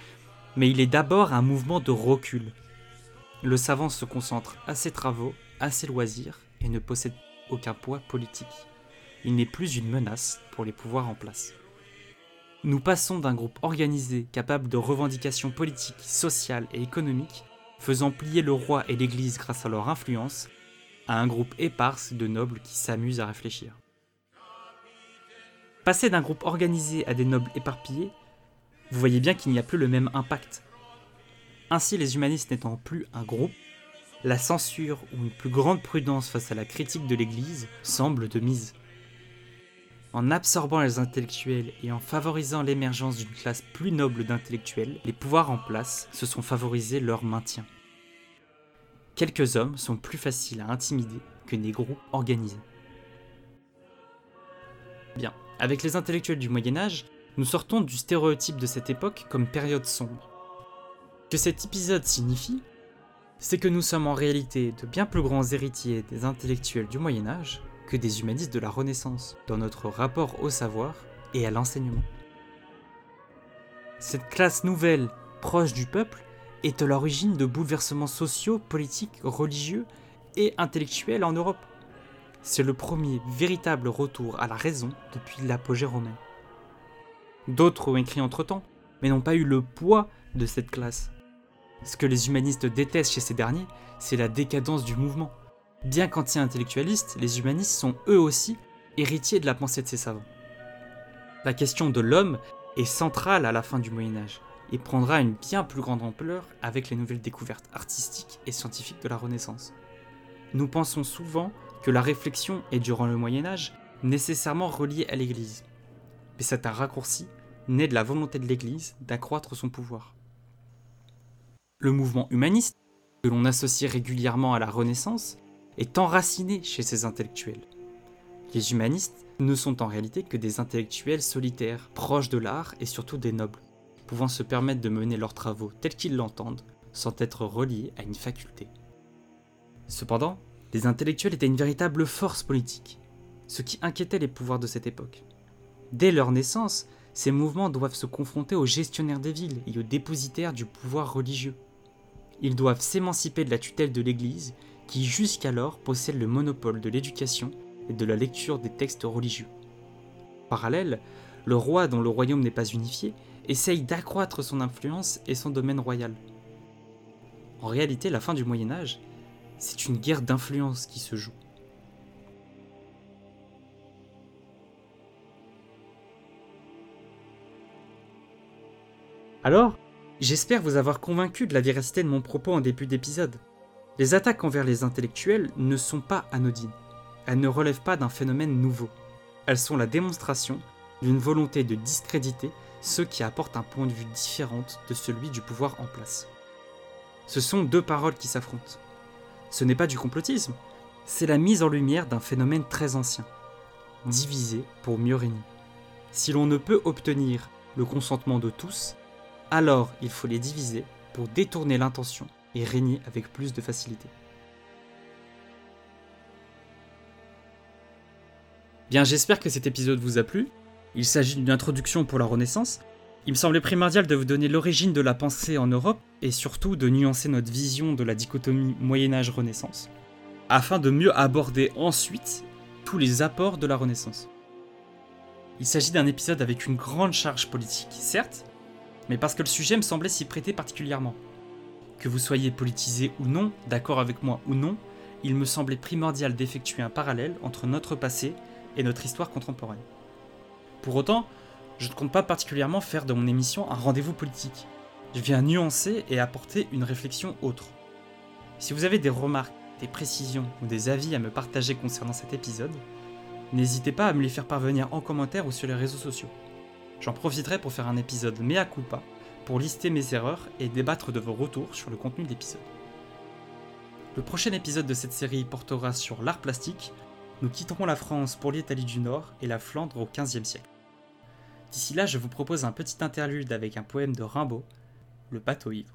mais il est d'abord un mouvement de recul. Le savant se concentre à ses travaux, à ses loisirs, et ne possède aucun poids politique. Il n'est plus une menace pour les pouvoirs en place. Nous passons d'un groupe organisé capable de revendications politiques, sociales et économiques, faisant plier le roi et l'Église grâce à leur influence, à un groupe éparse de nobles qui s'amusent à réfléchir. Passer d'un groupe organisé à des nobles éparpillés, vous voyez bien qu'il n'y a plus le même impact. Ainsi, les humanistes n'étant plus un groupe, la censure ou une plus grande prudence face à la critique de l'Église semble de mise. En absorbant les intellectuels et en favorisant l'émergence d'une classe plus noble d'intellectuels, les pouvoirs en place se sont favorisés leur maintien. Quelques hommes sont plus faciles à intimider que des organisés. Bien, avec les intellectuels du Moyen Âge, nous sortons du stéréotype de cette époque comme période sombre. Que cet épisode signifie, c'est que nous sommes en réalité de bien plus grands héritiers des intellectuels du Moyen Âge que des humanistes de la Renaissance dans notre rapport au savoir et à l'enseignement. Cette classe nouvelle, proche du peuple, est à l'origine de bouleversements sociaux, politiques, religieux et intellectuels en Europe. C'est le premier véritable retour à la raison depuis l'apogée romain. D'autres ont écrit entre-temps, mais n'ont pas eu le poids de cette classe. Ce que les humanistes détestent chez ces derniers, c'est la décadence du mouvement. Bien qu'anti-intellectualistes, les humanistes sont eux aussi héritiers de la pensée de ces savants. La question de l'homme est centrale à la fin du Moyen Âge et prendra une bien plus grande ampleur avec les nouvelles découvertes artistiques et scientifiques de la Renaissance. Nous pensons souvent que la réflexion est durant le Moyen Âge nécessairement reliée à l'Église. Mais c'est un raccourci né de la volonté de l'Église d'accroître son pouvoir. Le mouvement humaniste, que l'on associe régulièrement à la Renaissance, est enraciné chez ces intellectuels. Les humanistes ne sont en réalité que des intellectuels solitaires, proches de l'art et surtout des nobles, pouvant se permettre de mener leurs travaux tels qu'ils l'entendent, sans être reliés à une faculté. Cependant, les intellectuels étaient une véritable force politique, ce qui inquiétait les pouvoirs de cette époque. Dès leur naissance, ces mouvements doivent se confronter aux gestionnaires des villes et aux dépositaires du pouvoir religieux. Ils doivent s'émanciper de la tutelle de l'Église qui jusqu'alors possède le monopole de l'éducation et de la lecture des textes religieux. Parallèle, le roi dont le royaume n'est pas unifié essaye d'accroître son influence et son domaine royal. En réalité, la fin du Moyen Âge, c'est une guerre d'influence qui se joue. Alors, j'espère vous avoir convaincu de la véracité de mon propos en début d'épisode. Les attaques envers les intellectuels ne sont pas anodines. Elles ne relèvent pas d'un phénomène nouveau. Elles sont la démonstration d'une volonté de discréditer ceux qui apportent un point de vue différent de celui du pouvoir en place. Ce sont deux paroles qui s'affrontent. Ce n'est pas du complotisme, c'est la mise en lumière d'un phénomène très ancien. Diviser pour mieux régner. Si l'on ne peut obtenir le consentement de tous, alors il faut les diviser pour détourner l'intention et régner avec plus de facilité. Bien, j'espère que cet épisode vous a plu. Il s'agit d'une introduction pour la Renaissance. Il me semblait primordial de vous donner l'origine de la pensée en Europe et surtout de nuancer notre vision de la dichotomie Moyen Âge-Renaissance, afin de mieux aborder ensuite tous les apports de la Renaissance. Il s'agit d'un épisode avec une grande charge politique, certes, mais parce que le sujet me semblait s'y prêter particulièrement. Que vous soyez politisé ou non, d'accord avec moi ou non, il me semblait primordial d'effectuer un parallèle entre notre passé et notre histoire contemporaine. Pour autant, Je ne compte pas particulièrement faire de mon émission un rendez-vous politique. Je viens nuancer et apporter une réflexion autre. Si vous avez des remarques, des précisions ou des avis à me partager concernant cet épisode, n'hésitez pas à me les faire parvenir en commentaire ou sur les réseaux sociaux. J'en profiterai pour faire un épisode mea culpa, pour lister mes erreurs et débattre de vos retours sur le contenu de l'épisode. Le prochain épisode de cette série portera sur l'art plastique. Nous quitterons la France pour l'Italie du Nord et la Flandre au XVe siècle. D'ici là, je vous propose un petit interlude avec un poème de Rimbaud, Le bateau ivre.